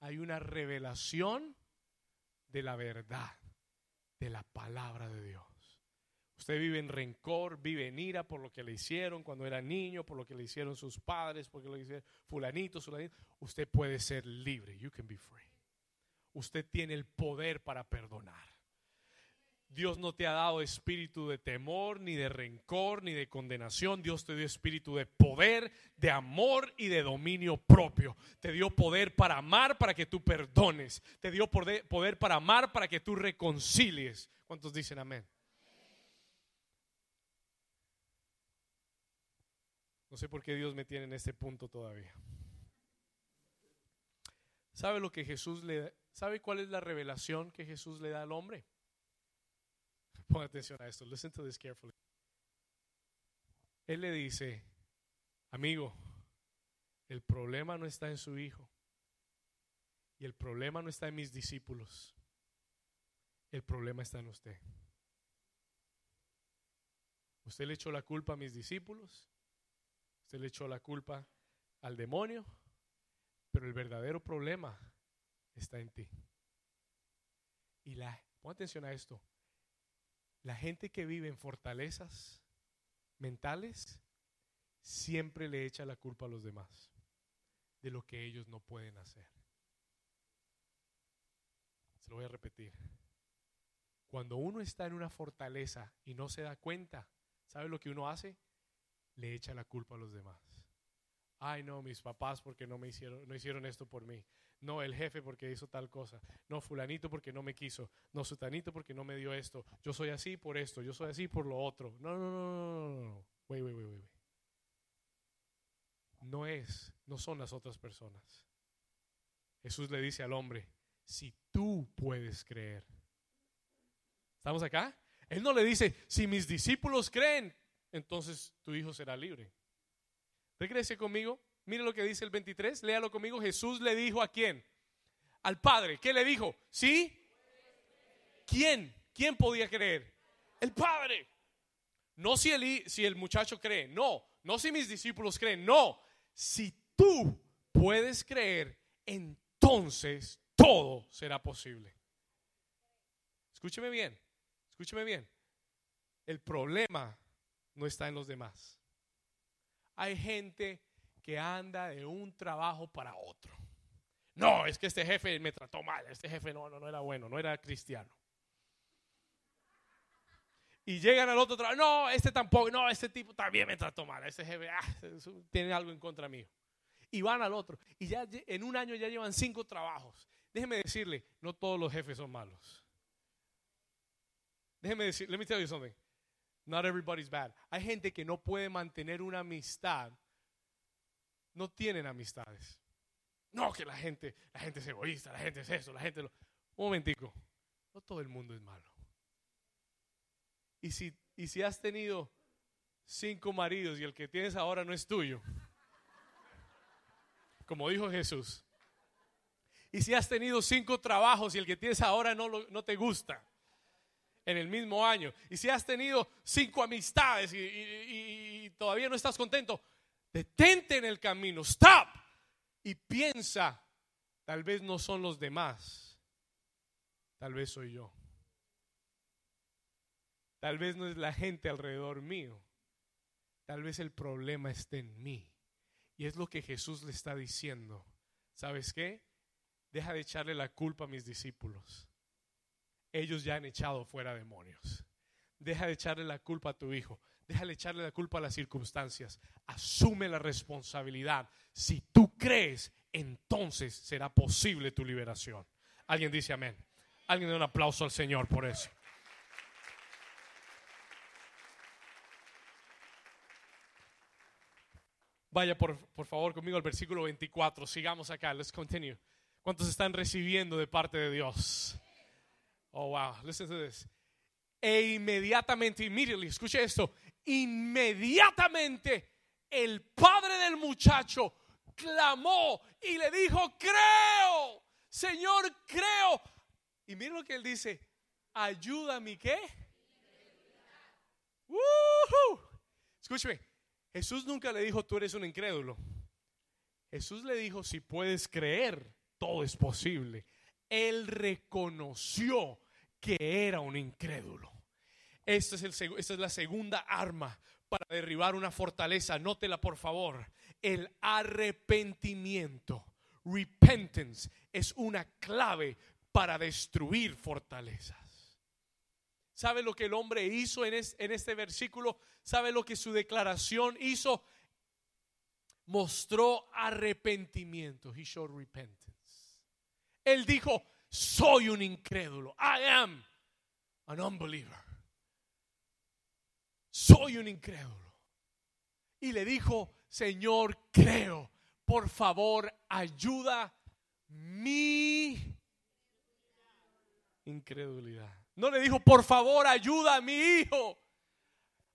hay una revelación de la verdad, de la palabra de Dios. Usted vive en rencor, vive en ira por lo que le hicieron cuando era niño, por lo que le hicieron sus padres, porque lo hicieron fulanito, fulanito. Usted puede ser libre. You can be free usted tiene el poder para perdonar. Dios no te ha dado espíritu de temor, ni de rencor, ni de condenación. Dios te dio espíritu de poder, de amor y de dominio propio. Te dio poder para amar, para que tú perdones. Te dio poder, para amar, para que tú reconcilies. ¿Cuántos dicen amén? No sé por qué Dios me tiene en este punto todavía. ¿Sabe lo que Jesús le ¿Sabe cuál es la revelación que Jesús le da al hombre? Ponga atención a esto. Listen to this carefully. Él le dice, amigo, el problema no está en su hijo. Y el problema no está en mis discípulos. El problema está en usted. Usted le echó la culpa a mis discípulos. Usted le echó la culpa al demonio. Pero el verdadero problema está en ti. Y la, pon atención a esto, la gente que vive en fortalezas mentales siempre le echa la culpa a los demás de lo que ellos no pueden hacer. Se lo voy a repetir. Cuando uno está en una fortaleza y no se da cuenta, ¿sabe lo que uno hace? Le echa la culpa a los demás. Ay, no, mis papás porque no me hicieron no hicieron esto por mí. No, el jefe porque hizo tal cosa. No, fulanito porque no me quiso. No, sutanito porque no me dio esto. Yo soy así por esto. Yo soy así por lo otro. No, no, no, no, no, no. Wait, wait, wait, wait. No es, no son las otras personas. Jesús le dice al hombre, si tú puedes creer. ¿Estamos acá? Él no le dice, si mis discípulos creen, entonces tu hijo será libre. Regrese conmigo Mire lo que dice el 23, léalo conmigo. Jesús le dijo a quién? Al Padre. ¿Qué le dijo? ¿Sí? ¿Quién? ¿Quién podía creer? El Padre. No si el, si el muchacho cree, no. No si mis discípulos creen, no. Si tú puedes creer, entonces todo será posible. Escúcheme bien, escúcheme bien. El problema no está en los demás. Hay gente que anda de un trabajo para otro. No, es que este jefe me trató mal, este jefe no, no, no era bueno, no era cristiano. Y llegan al otro trabajo, no, este tampoco, no, este tipo también me trató mal, este jefe ah, tiene algo en contra mío. Y van al otro. Y ya en un año ya llevan cinco trabajos. Déjeme decirle, no todos los jefes son malos. Déjeme decir, let me tell you something. Not everybody's bad. Hay gente que no puede mantener una amistad no tienen amistades. No, que la gente, la gente es egoísta, la gente es eso, la gente lo... Un momentico, no todo el mundo es malo. Y si, y si has tenido cinco maridos y el que tienes ahora no es tuyo, como dijo Jesús. Y si has tenido cinco trabajos y el que tienes ahora no, no te gusta en el mismo año, y si has tenido cinco amistades y, todavía no estás contento, detente en el camino, stop y piensa, tal vez no son los demás, tal vez soy yo. Tal vez no es la gente alrededor mío. Tal vez el problema esté en mí. Y es lo que Jesús le está diciendo. ¿Sabes qué? Deja de echarle la culpa a mis discípulos. Ellos ya han echado fuera demonios. Deja de echarle la culpa a tu hijo. Deja de echarle la culpa a las circunstancias. Asume la responsabilidad. Si tú crees, entonces será posible tu liberación. Alguien dice amén. Alguien da un aplauso al Señor por eso. Vaya por, favor conmigo al versículo 24. Sigamos acá. Let's continue. ¿Cuántos están recibiendo de parte de Dios? Oh, wow. Listen to this. E inmediatamente, immediately, escuche esto. Inmediatamente el padre del muchacho clamó y le dijo, creo, Señor, creo. Y mire lo que él dice, ayúdame, ¿qué? Escúcheme, Jesús nunca le dijo, tú eres un incrédulo. Jesús le dijo, si puedes creer, todo es posible. Él reconoció que era un incrédulo. Esta es, la segunda arma para derribar una fortaleza. Nótela por favor. El arrepentimiento. Repentance es una clave para destruir fortalezas. ¿Sabe lo que el hombre hizo en, en este versículo? ¿Sabe lo que su declaración hizo? Mostró arrepentimiento. He showed repentance. Él dijo, soy un incrédulo. I am an unbeliever. Soy un incrédulo. Y le dijo, Señor, creo. Por favor, ayuda mi incredulidad. No le dijo, por favor, ayuda a mi hijo.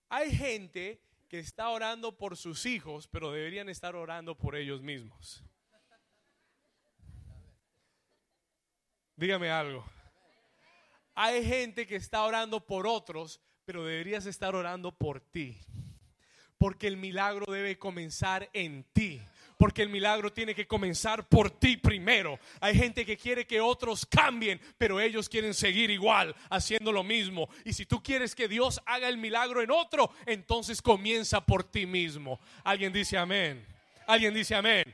Hay gente que está orando por sus hijos, pero deberían estar orando por ellos mismos. Dígame algo. Hay gente que está orando por otros, pero deberías estar orando por ti. Porque el milagro debe comenzar en ti porque el milagro tiene que comenzar por ti primero. Hay gente que quiere que otros cambien, pero ellos quieren seguir igual, haciendo lo mismo. Y si tú quieres que Dios haga el milagro en otro, entonces comienza por ti mismo. Alguien dice amén. Alguien dice amén.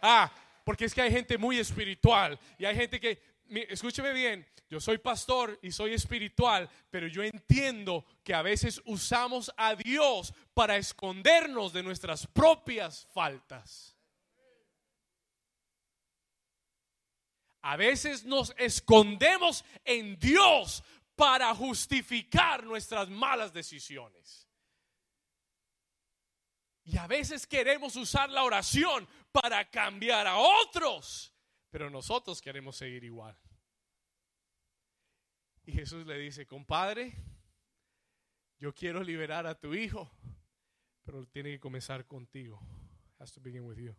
Ah, porque es que hay gente muy espiritual y hay gente que, escúcheme bien, yo soy pastor y soy espiritual, pero yo entiendo que a veces usamos a Dios para escondernos de nuestras propias faltas. A veces nos escondemos en Dios para justificar nuestras malas decisiones. Y a veces queremos usar la oración para cambiar a otros, pero nosotros queremos seguir igual. Y Jesús le dice, compadre, yo quiero liberar a tu hijo, pero tiene que comenzar contigo. Has to begin with you.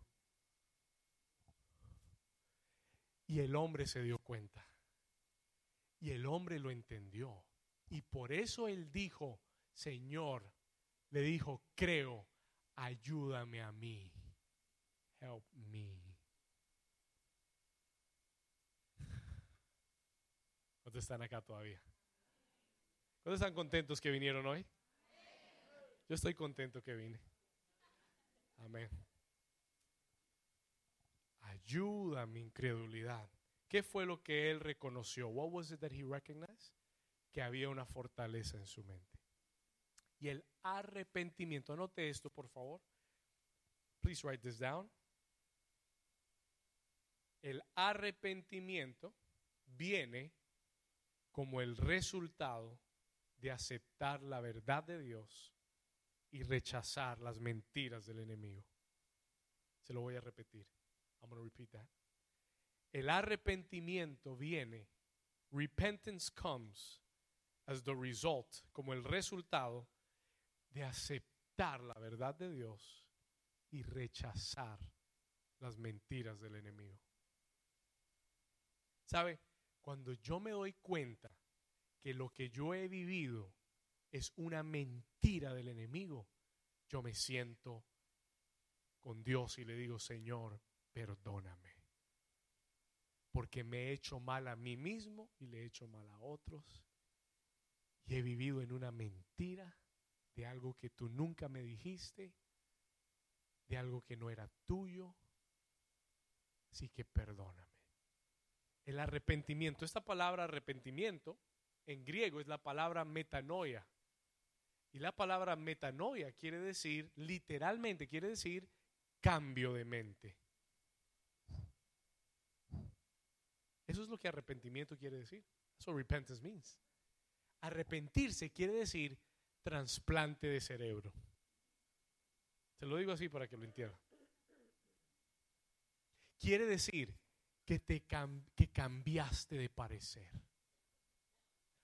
Y el hombre se dio cuenta. Y el hombre lo entendió. Y por eso él dijo, Señor, le dijo, creo, ayúdame a mí. Help me. ¿Cuántos están acá todavía? ¿Cuántos están contentos que vinieron hoy? Yo estoy contento que vine. Amén ayuda mi incredulidad. ¿Qué fue lo que él reconoció? What was it that he recognized? Que había una fortaleza en su mente. Y el arrepentimiento, anote esto por favor. Please write this down. El arrepentimiento viene como el resultado de aceptar la verdad de Dios y rechazar las mentiras del enemigo. Se lo voy a repetir. I'm going to repeat that. El arrepentimiento viene, repentance comes as the result, como el resultado de aceptar la verdad de Dios y rechazar las mentiras del enemigo. ¿Sabe? Cuando yo me doy cuenta que lo que yo he vivido es una mentira del enemigo, yo me siento con Dios y le digo, Señor, perdóname. Porque me he hecho mal a mí mismo y le he hecho mal a otros. Y he vivido en una mentira de algo que tú nunca me dijiste, de algo que no era tuyo. Así que perdóname. El arrepentimiento, esta palabra arrepentimiento en griego es la palabra metanoia. Y la palabra metanoia quiere decir, literalmente quiere decir cambio de mente. Eso es lo que arrepentimiento quiere decir. Eso repentance means. Arrepentirse quiere decir trasplante de cerebro. Se lo digo así para que lo entienda. Quiere decir que, te que cambiaste de parecer.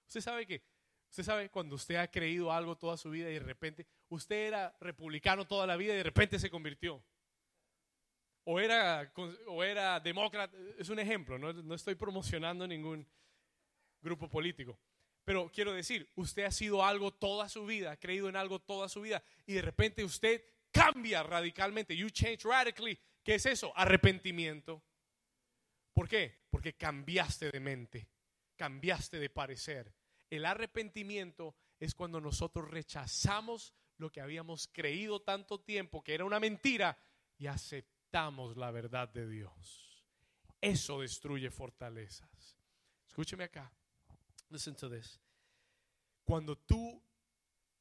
Usted sabe que, usted sabe cuando usted ha creído algo toda su vida y de repente, usted era republicano toda la vida y de repente se convirtió. O era, o era demócrata, es un ejemplo, no, no estoy promocionando ningún grupo político. Pero quiero decir, usted ha sido algo toda su vida, ha creído en algo toda su vida y de repente usted cambia radicalmente. You change radically. ¿Qué es eso? Arrepentimiento. ¿Por qué? Porque cambiaste de mente, cambiaste de parecer. El arrepentimiento es cuando nosotros rechazamos lo que habíamos creído tanto tiempo que era una mentira y aceptamos la verdad de Dios. Eso destruye fortalezas. Escúcheme acá. Listen to this. Cuando tú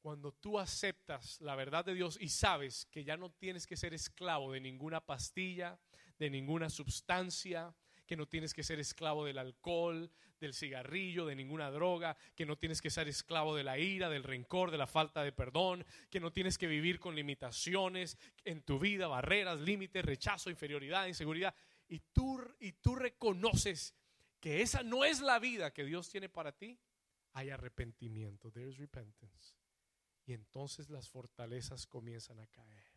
cuando tú aceptas la verdad de Dios y sabes que ya no tienes que ser esclavo de ninguna pastilla, de ninguna sustancia, que no tienes que ser esclavo del alcohol, del cigarrillo, de ninguna droga, que no tienes que ser esclavo de la ira, del rencor, de la falta de perdón, que no tienes que vivir con limitaciones en tu vida, barreras, límites, rechazo, inferioridad, inseguridad, y tú, y tú reconoces que esa no es la vida que Dios tiene para ti, hay arrepentimiento. There is repentance. Y entonces las fortalezas comienzan a caer.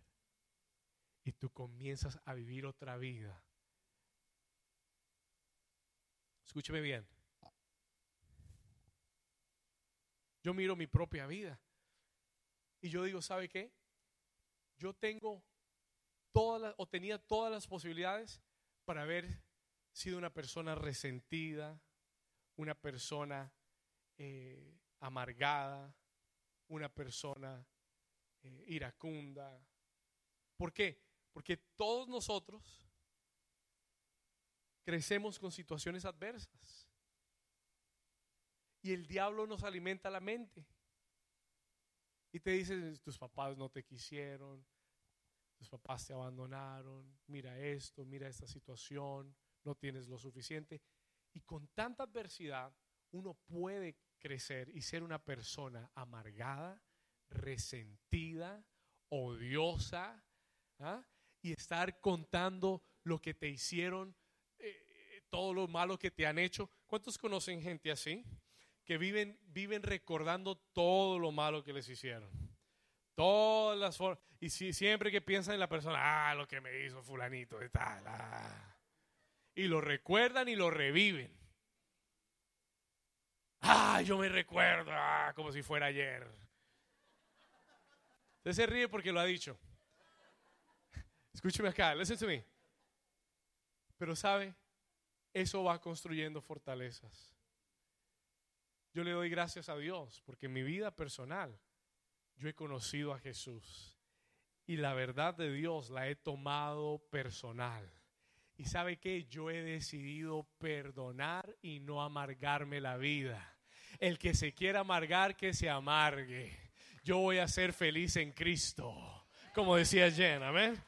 Y tú comienzas a vivir otra vida. Escúcheme bien. Yo miro mi propia vida. Y yo digo, ¿sabe qué? Yo tengo todas las, o tenía todas las posibilidades para haber sido una persona resentida, una persona eh, amargada, una persona eh, iracunda. ¿Por qué? Porque todos nosotros crecemos con situaciones adversas. Y el diablo nos alimenta la mente. Y te dice, tus papás no te quisieron, tus papás te abandonaron, mira esto, mira esta situación, no tienes lo suficiente. Y con tanta adversidad, uno puede crecer y ser una persona amargada, resentida, odiosa, ¿ah? y estar contando lo que te hicieron, todo lo malo que te han hecho. ¿Cuántos conocen gente así? Que viven, viven recordando todo lo malo que les hicieron. Todas las formas. Y si, siempre que piensan en la persona, ah, lo que me hizo fulanito de tal. Ah". Y lo recuerdan y lo reviven. Ah, yo me recuerdo, ah, como si fuera ayer. Usted se ríe porque lo ha dicho. Escúcheme acá, listen to me. Pero sabe, eso va construyendo fortalezas. Yo le doy gracias a Dios porque en mi vida personal yo he conocido a Jesús y la verdad de Dios la he tomado personal. Y sabe que yo he decidido perdonar y no amargarme la vida. El que se quiera amargar, que se amargue. Yo voy a ser feliz en Cristo. Como decía Jen, amén.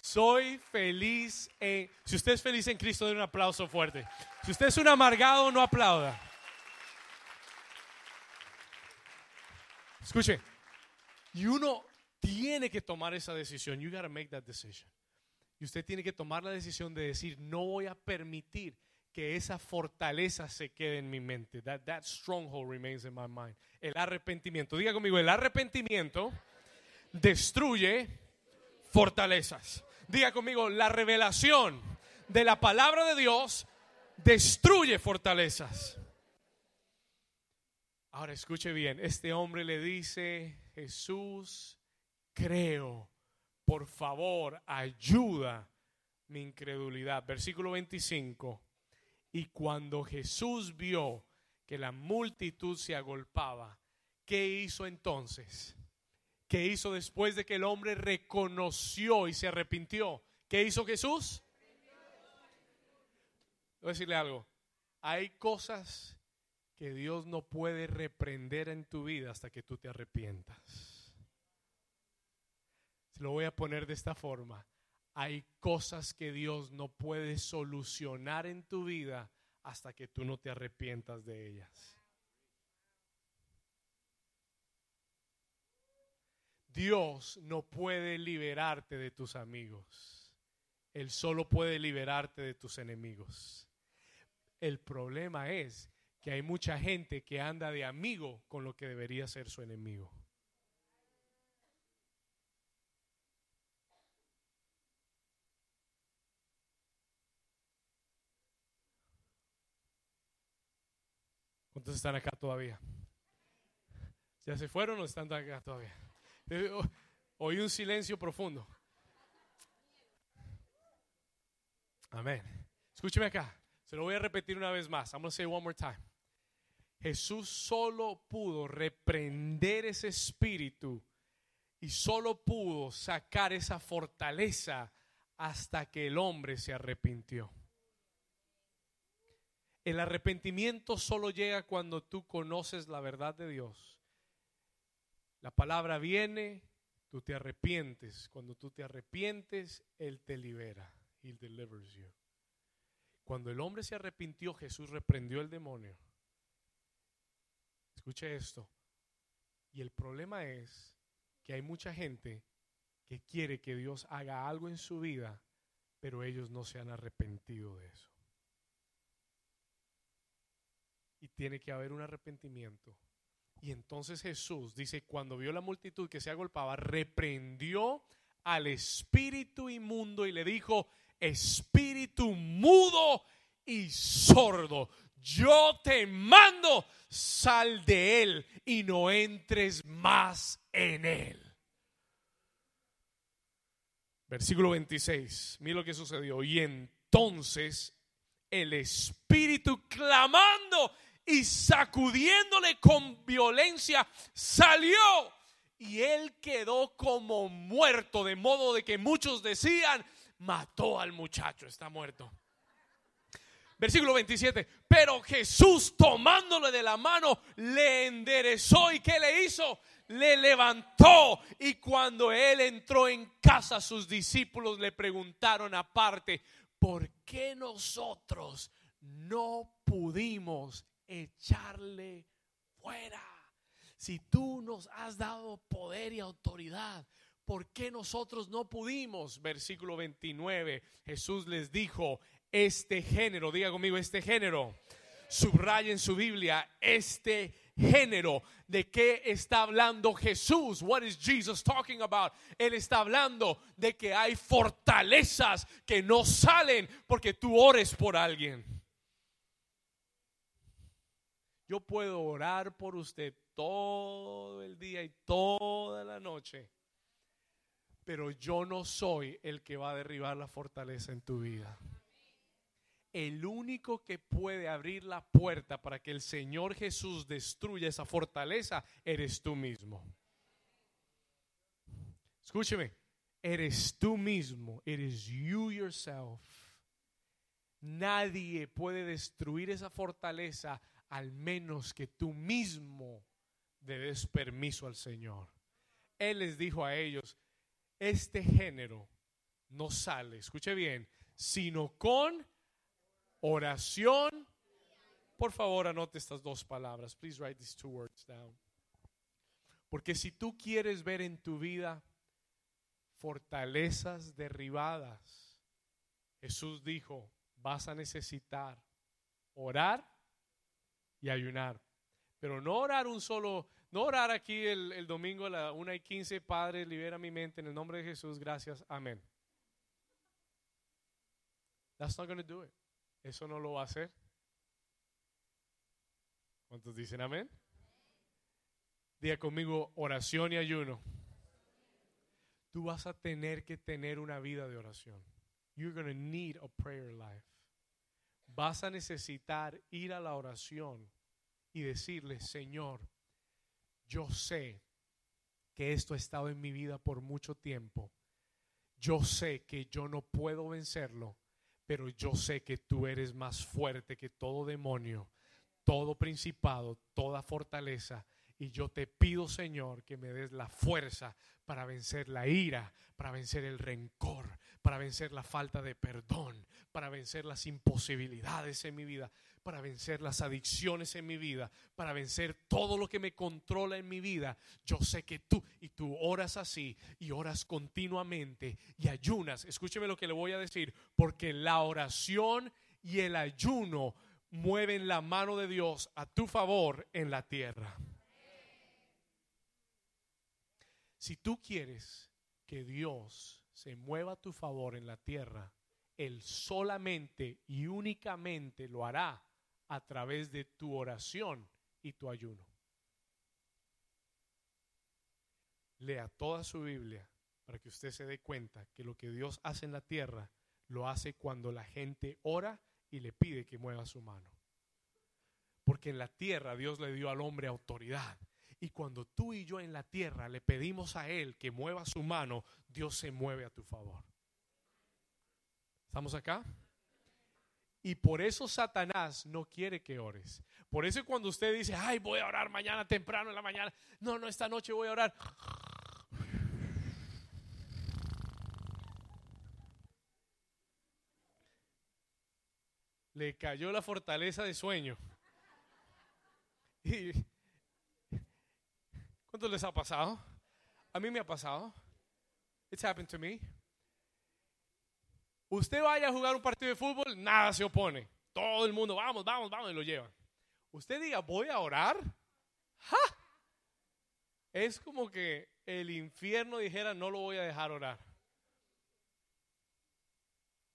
Soy feliz en... Si usted es feliz en Cristo, den un aplauso fuerte. Si usted es un amargado, no aplauda. Escuche, y uno tiene que tomar esa decisión. You gotta make that decision. Y usted tiene que tomar la decisión de decir, no voy a permitir que esa fortaleza se quede en mi mente. That, that stronghold remains in my mind. El arrepentimiento. Diga conmigo, el arrepentimiento destruye fortalezas. Diga conmigo, la revelación de la palabra de Dios destruye fortalezas. Ahora escuche bien, este hombre le dice, Jesús, creo, por favor, ayuda mi incredulidad. Versículo 25. Y cuando Jesús vio que la multitud se agolpaba, ¿qué hizo entonces? ¿Qué hizo después de que el hombre reconoció y se arrepintió? ¿Qué hizo Jesús? Voy a decirle algo. Hay cosas que Dios no puede reprender en tu vida hasta que tú te arrepientas. Se lo voy a poner de esta forma. Hay cosas que Dios no puede solucionar en tu vida hasta que tú no te arrepientas de ellas. Dios no puede liberarte de tus amigos. Él solo puede liberarte de tus enemigos. El problema es que hay mucha gente que anda de amigo con lo que debería ser su enemigo. ¿Cuántos están acá todavía? ¿Ya se fueron o están acá todavía? Eh, oí un silencio profundo. Amén. Escúcheme acá. Se lo voy a repetir una vez más. I'm going to say one more time. Jesús solo pudo reprender ese espíritu y solo pudo sacar esa fortaleza hasta que el hombre se arrepintió. El arrepentimiento solo llega cuando tú conoces la verdad de Dios. La palabra viene, tú te arrepientes. Cuando tú te arrepientes, Él te libera. He delivers you. Cuando el hombre se arrepintió, Jesús reprendió el demonio. Escuche esto. Y el problema es que hay mucha gente que quiere que Dios haga algo en su vida, pero ellos no se han arrepentido de eso. Y tiene que haber un arrepentimiento. Y entonces Jesús dice, cuando vio la multitud que se agolpaba, reprendió al espíritu inmundo y le dijo, espíritu mudo y sordo, yo te mando, sal de él y no entres más en él. Versículo 26, mira lo que sucedió. Y entonces el espíritu clamando y sacudiéndole con violencia salió y él quedó como muerto, de modo de que muchos decían, mató al muchacho, está muerto. Versículo 27. Pero Jesús tomándole de la mano, le enderezó y ¿qué le hizo? Le levantó. Y cuando él entró en casa, sus discípulos le preguntaron aparte, ¿por qué nosotros no pudimos echarle fuera? Si tú nos has dado poder y autoridad, ¿por qué nosotros no pudimos? Versículo 29, Jesús les dijo, este género, diga conmigo, este género, subraya en su Biblia, este género. ¿De qué está hablando Jesús? What is Jesus talking about? Él está hablando de que hay fortalezas que no salen porque tú ores por alguien. Yo puedo orar por usted todo el día y toda la noche pero yo no soy el que va a derribar la fortaleza en tu vida. El único que puede abrir la puerta para que el Señor Jesús destruya esa fortaleza eres tú mismo. Escúcheme, eres tú mismo, eres you yourself. Nadie puede destruir esa fortaleza al menos que tú mismo le des permiso al Señor. Él les dijo a ellos, este género no sale, escuche bien, sino con oración. Por favor, anote estas dos palabras. Please write these two words down. Porque si tú quieres ver en tu vida fortalezas derribadas, Jesús dijo, vas a necesitar orar y ayunar. Pero no orar un solo, no orar aquí el, domingo a la 1 y 15, Padre, libera mi mente en el nombre de Jesús, gracias, amén. That's not going to do it. Eso no lo va a hacer. ¿Cuántos dicen amén? Diga conmigo oración y ayuno. Tú vas a tener que tener una vida de oración. You're going to need a prayer life. Vas a necesitar ir a la oración y decirle, Señor, yo sé que esto ha estado en mi vida por mucho tiempo. Yo sé que yo no puedo vencerlo, pero yo sé que tú eres más fuerte que todo demonio, todo principado, toda fortaleza. Y yo te pido, Señor, que me des la fuerza para vencer la ira, para vencer el rencor, para vencer la falta de perdón, para vencer las imposibilidades en mi vida, para vencer las adicciones en mi vida, para vencer todo lo que me controla en mi vida. Yo sé que tú, y tú oras así, y oras continuamente, y ayunas. Escúcheme lo que le voy a decir, porque la oración y el ayuno mueven la mano de Dios a tu favor en la tierra. Si tú quieres que Dios se mueva a tu favor en la tierra, Él solamente y únicamente lo hará a través de tu oración y tu ayuno. Lea toda su Biblia para que usted se dé cuenta que lo que Dios hace en la tierra lo hace cuando la gente ora y le pide que mueva su mano. Porque en la tierra Dios le dio al hombre autoridad. Y cuando tú y yo en la tierra le pedimos a Él que mueva su mano, Dios se mueve a tu favor. ¿Estamos acá? Y por eso Satanás no quiere que ores. Por eso cuando usted dice, ay, voy a orar mañana temprano en la mañana. No, no, esta noche voy a orar. Le cayó la fortaleza de sueño. Y, ¿Cuántos les ha pasado? A mí me ha pasado. It's happened to me. Usted vaya a jugar un partido de fútbol, nada se opone. Todo el mundo, vamos, vamos, vamos, y lo llevan. Usted diga, voy a orar. Es como que el infierno dijera, no lo voy a dejar orar.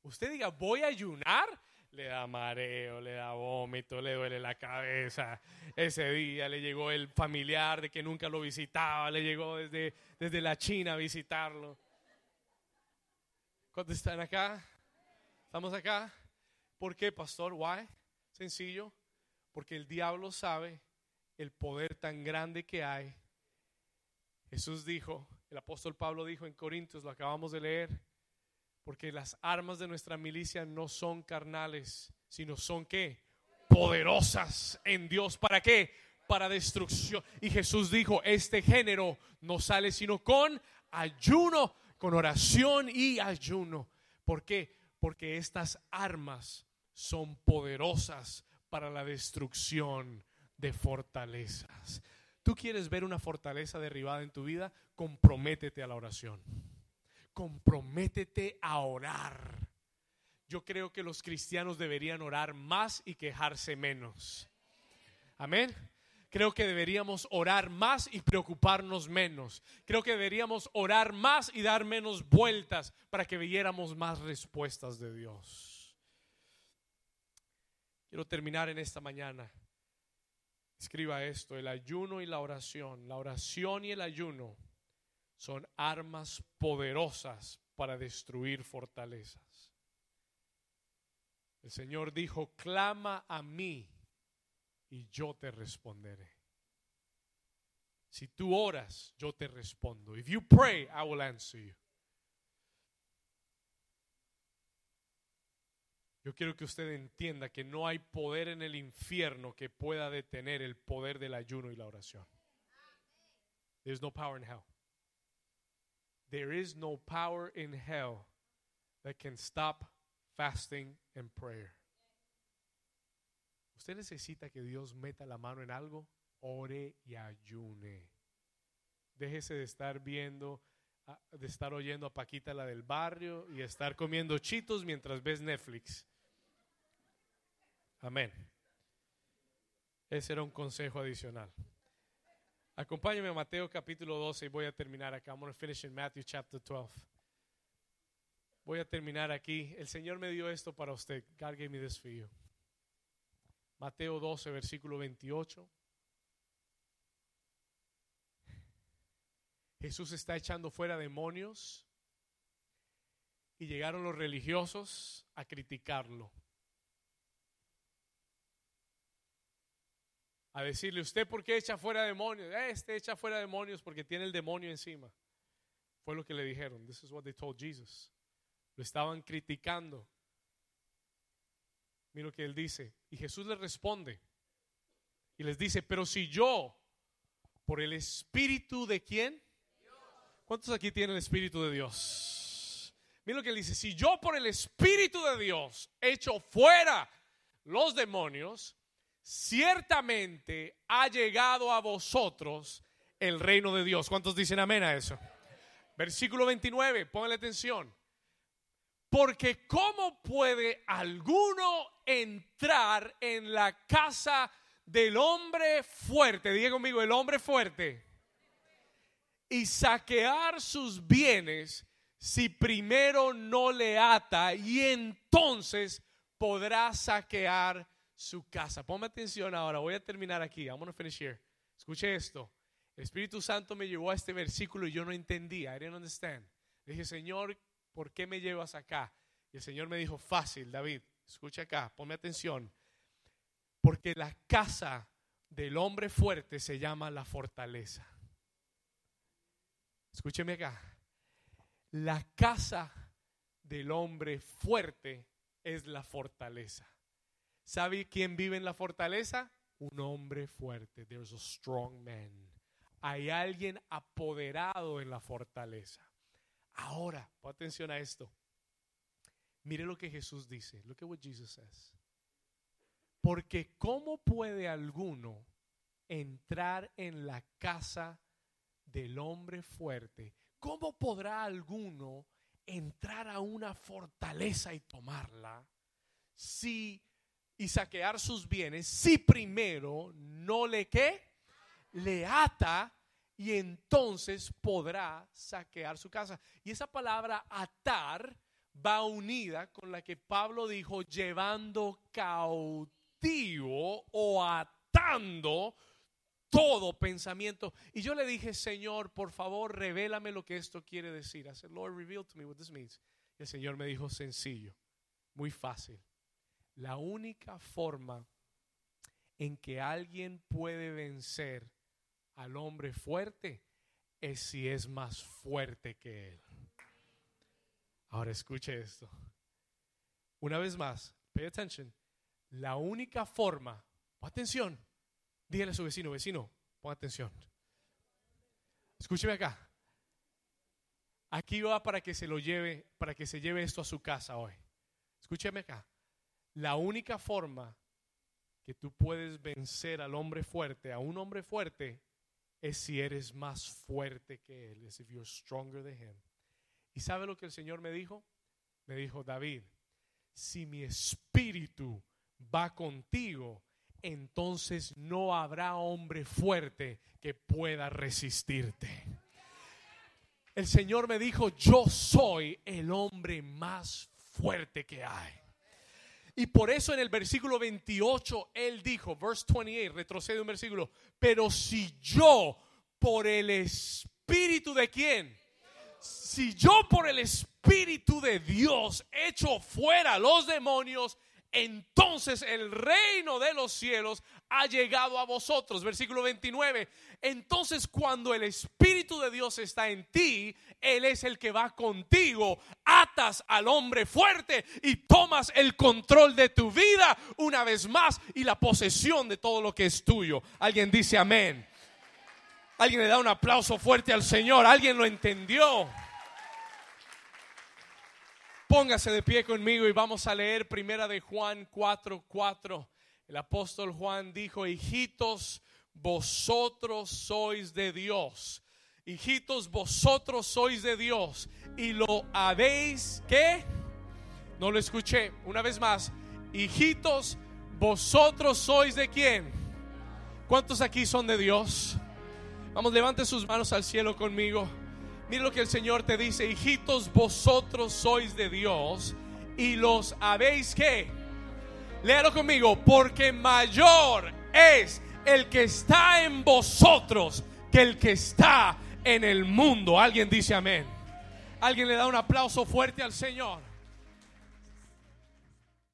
Usted diga, voy a ayunar. Le da mareo, le da vómito, le duele la cabeza. Ese día le llegó el familiar de que nunca lo visitaba, le llegó desde, desde la China a visitarlo. ¿Cuántos están acá? ¿Estamos acá? ¿Por qué, pastor? Why? Sencillo. Porque el diablo sabe el poder tan grande que hay. Jesús dijo, el apóstol Pablo dijo en Corintios, lo acabamos de leer, porque las armas de nuestra milicia no son carnales, sino son qué? Poderosas en Dios. ¿Para qué? Para destrucción. Y Jesús dijo, este género no sale sino con ayuno con oración y ayuno. ¿Por qué? Porque estas armas son poderosas para la destrucción de fortalezas. ¿Tú quieres ver una fortaleza derribada en tu vida? Comprométete a la oración. Comprométete a orar. Yo creo que los cristianos deberían orar más y quejarse menos. Amén. Creo que deberíamos orar más y preocuparnos menos. Creo que deberíamos orar más y dar menos vueltas para que viéramos más respuestas de Dios. Quiero terminar en esta mañana. Escriba esto, el ayuno y la oración. La oración y el ayuno son armas poderosas para destruir fortalezas. El Señor dijo, clama a mí y yo te responderé. Si tú oras, yo te respondo. If you pray, I will answer you. Yo quiero que usted entienda que no hay poder en el infierno que pueda detener el poder del ayuno y la oración. There is no power in hell. There is no power in hell that can stop fasting and prayer. Usted necesita que Dios meta la mano en algo, ore y ayune. Déjese de estar viendo, ah, de estar oyendo a Paquita la del barrio y estar comiendo chitos mientras ves Netflix. Amén. Ese era un consejo adicional. Acompáñame a Mateo capítulo 12 y voy a terminar acá. I'm going to finish in Matthew chapter 12. Voy a terminar aquí. El Señor me dio esto para usted. God gave me. Mateo 12, versículo 28. Jesús está echando fuera demonios y llegaron los religiosos a criticarlo. A decirle, ¿usted por qué echa fuera demonios? Este echa fuera demonios porque tiene el demonio encima. Fue lo que le dijeron. This is what they told Jesus. Lo estaban criticando. Mira lo que él dice. Y Jesús les responde. Y les dice, pero si yo, por el Espíritu de quién? ¿Cuántos aquí tienen el Espíritu de Dios? Mira lo que él dice. Si yo por el Espíritu de Dios echo fuera los demonios, ciertamente ha llegado a vosotros el reino de Dios. ¿Cuántos dicen amén a eso? Versículo 29, pónganle atención. Porque ¿cómo puede alguno entrar en la casa del hombre fuerte? Diga conmigo, el hombre fuerte. Y saquear sus bienes si primero no le ata y entonces podrá saquear su casa. Ponme atención ahora, voy a terminar aquí. I'm going finish here. Escuche esto. El Espíritu Santo me llevó a este versículo y yo no entendía. I didn't understand. Le dije, Señor, ¿por qué me llevas acá? Y el Señor me dijo, fácil, David, escucha acá, ponme atención. Porque la casa del hombre fuerte se llama la fortaleza. Escúcheme acá. La casa del hombre fuerte es la fortaleza. ¿Sabe quién vive en la fortaleza? Un hombre fuerte. There's a strong man. Hay alguien apoderado en la fortaleza. Ahora, pon atención a esto. Mire lo que Jesús dice. Look at what Jesus says. Porque ¿cómo puede alguno entrar en la casa del hombre fuerte? ¿Cómo podrá alguno entrar a una fortaleza y tomarla si y saquear sus bienes si primero no le qué? Le ata y entonces podrá saquear su casa. Y esa palabra atar va unida con la que Pablo dijo llevando cautivo o atando todo pensamiento. Y yo le dije, Señor, por favor, revélame lo que esto quiere decir. I said, Lord, reveal to me what this means. Y el Señor me dijo, sencillo, muy fácil. La única forma en que alguien puede vencer al hombre fuerte es si es más fuerte que él. Ahora escuche esto. Una vez más, pay attention. La única forma, atención, dígale a su vecino, vecino, pon atención. Escúcheme acá. Aquí va para que se lo lleve, para que se lleve esto a su casa hoy. Escúcheme acá. La única forma que tú puedes vencer al hombre fuerte, a un hombre fuerte, es si eres más fuerte que él, es if you're stronger than him. ¿Y sabe lo que el Señor me dijo? Me dijo, David, si mi espíritu va contigo, entonces no habrá hombre fuerte que pueda resistirte. El Señor me dijo, yo soy el hombre más fuerte que hay. Y por eso en el versículo 28 él dijo, verse 28, retrocede un versículo, pero si yo por el espíritu de quién? Si yo por el espíritu de Dios echo fuera los demonios, entonces el reino de los cielos ha llegado a vosotros. Versículo 29. Entonces cuando el Espíritu de Dios está en ti, Él es el que va contigo. Atas al hombre fuerte y tomas el control de tu vida una vez más y la posesión de todo lo que es tuyo. Alguien dice amén. Alguien le da un aplauso fuerte al Señor. Alguien lo entendió. Póngase de pie conmigo y vamos a leer primera de Juan 4:4. El apóstol Juan dijo, hijitos, vosotros sois de Dios. Hijitos, vosotros sois de Dios. Y lo habéis, ¿qué? No lo escuché. Una vez más. Hijitos, vosotros sois de quién? ¿Cuántos aquí son de Dios? Vamos, levante sus manos al cielo conmigo. Mira lo que el Señor te dice, hijitos, vosotros sois de Dios y los habéis que. Léalo conmigo, porque mayor es el que está en vosotros que el que está en el mundo. Alguien dice amén. Alguien le da un aplauso fuerte al Señor.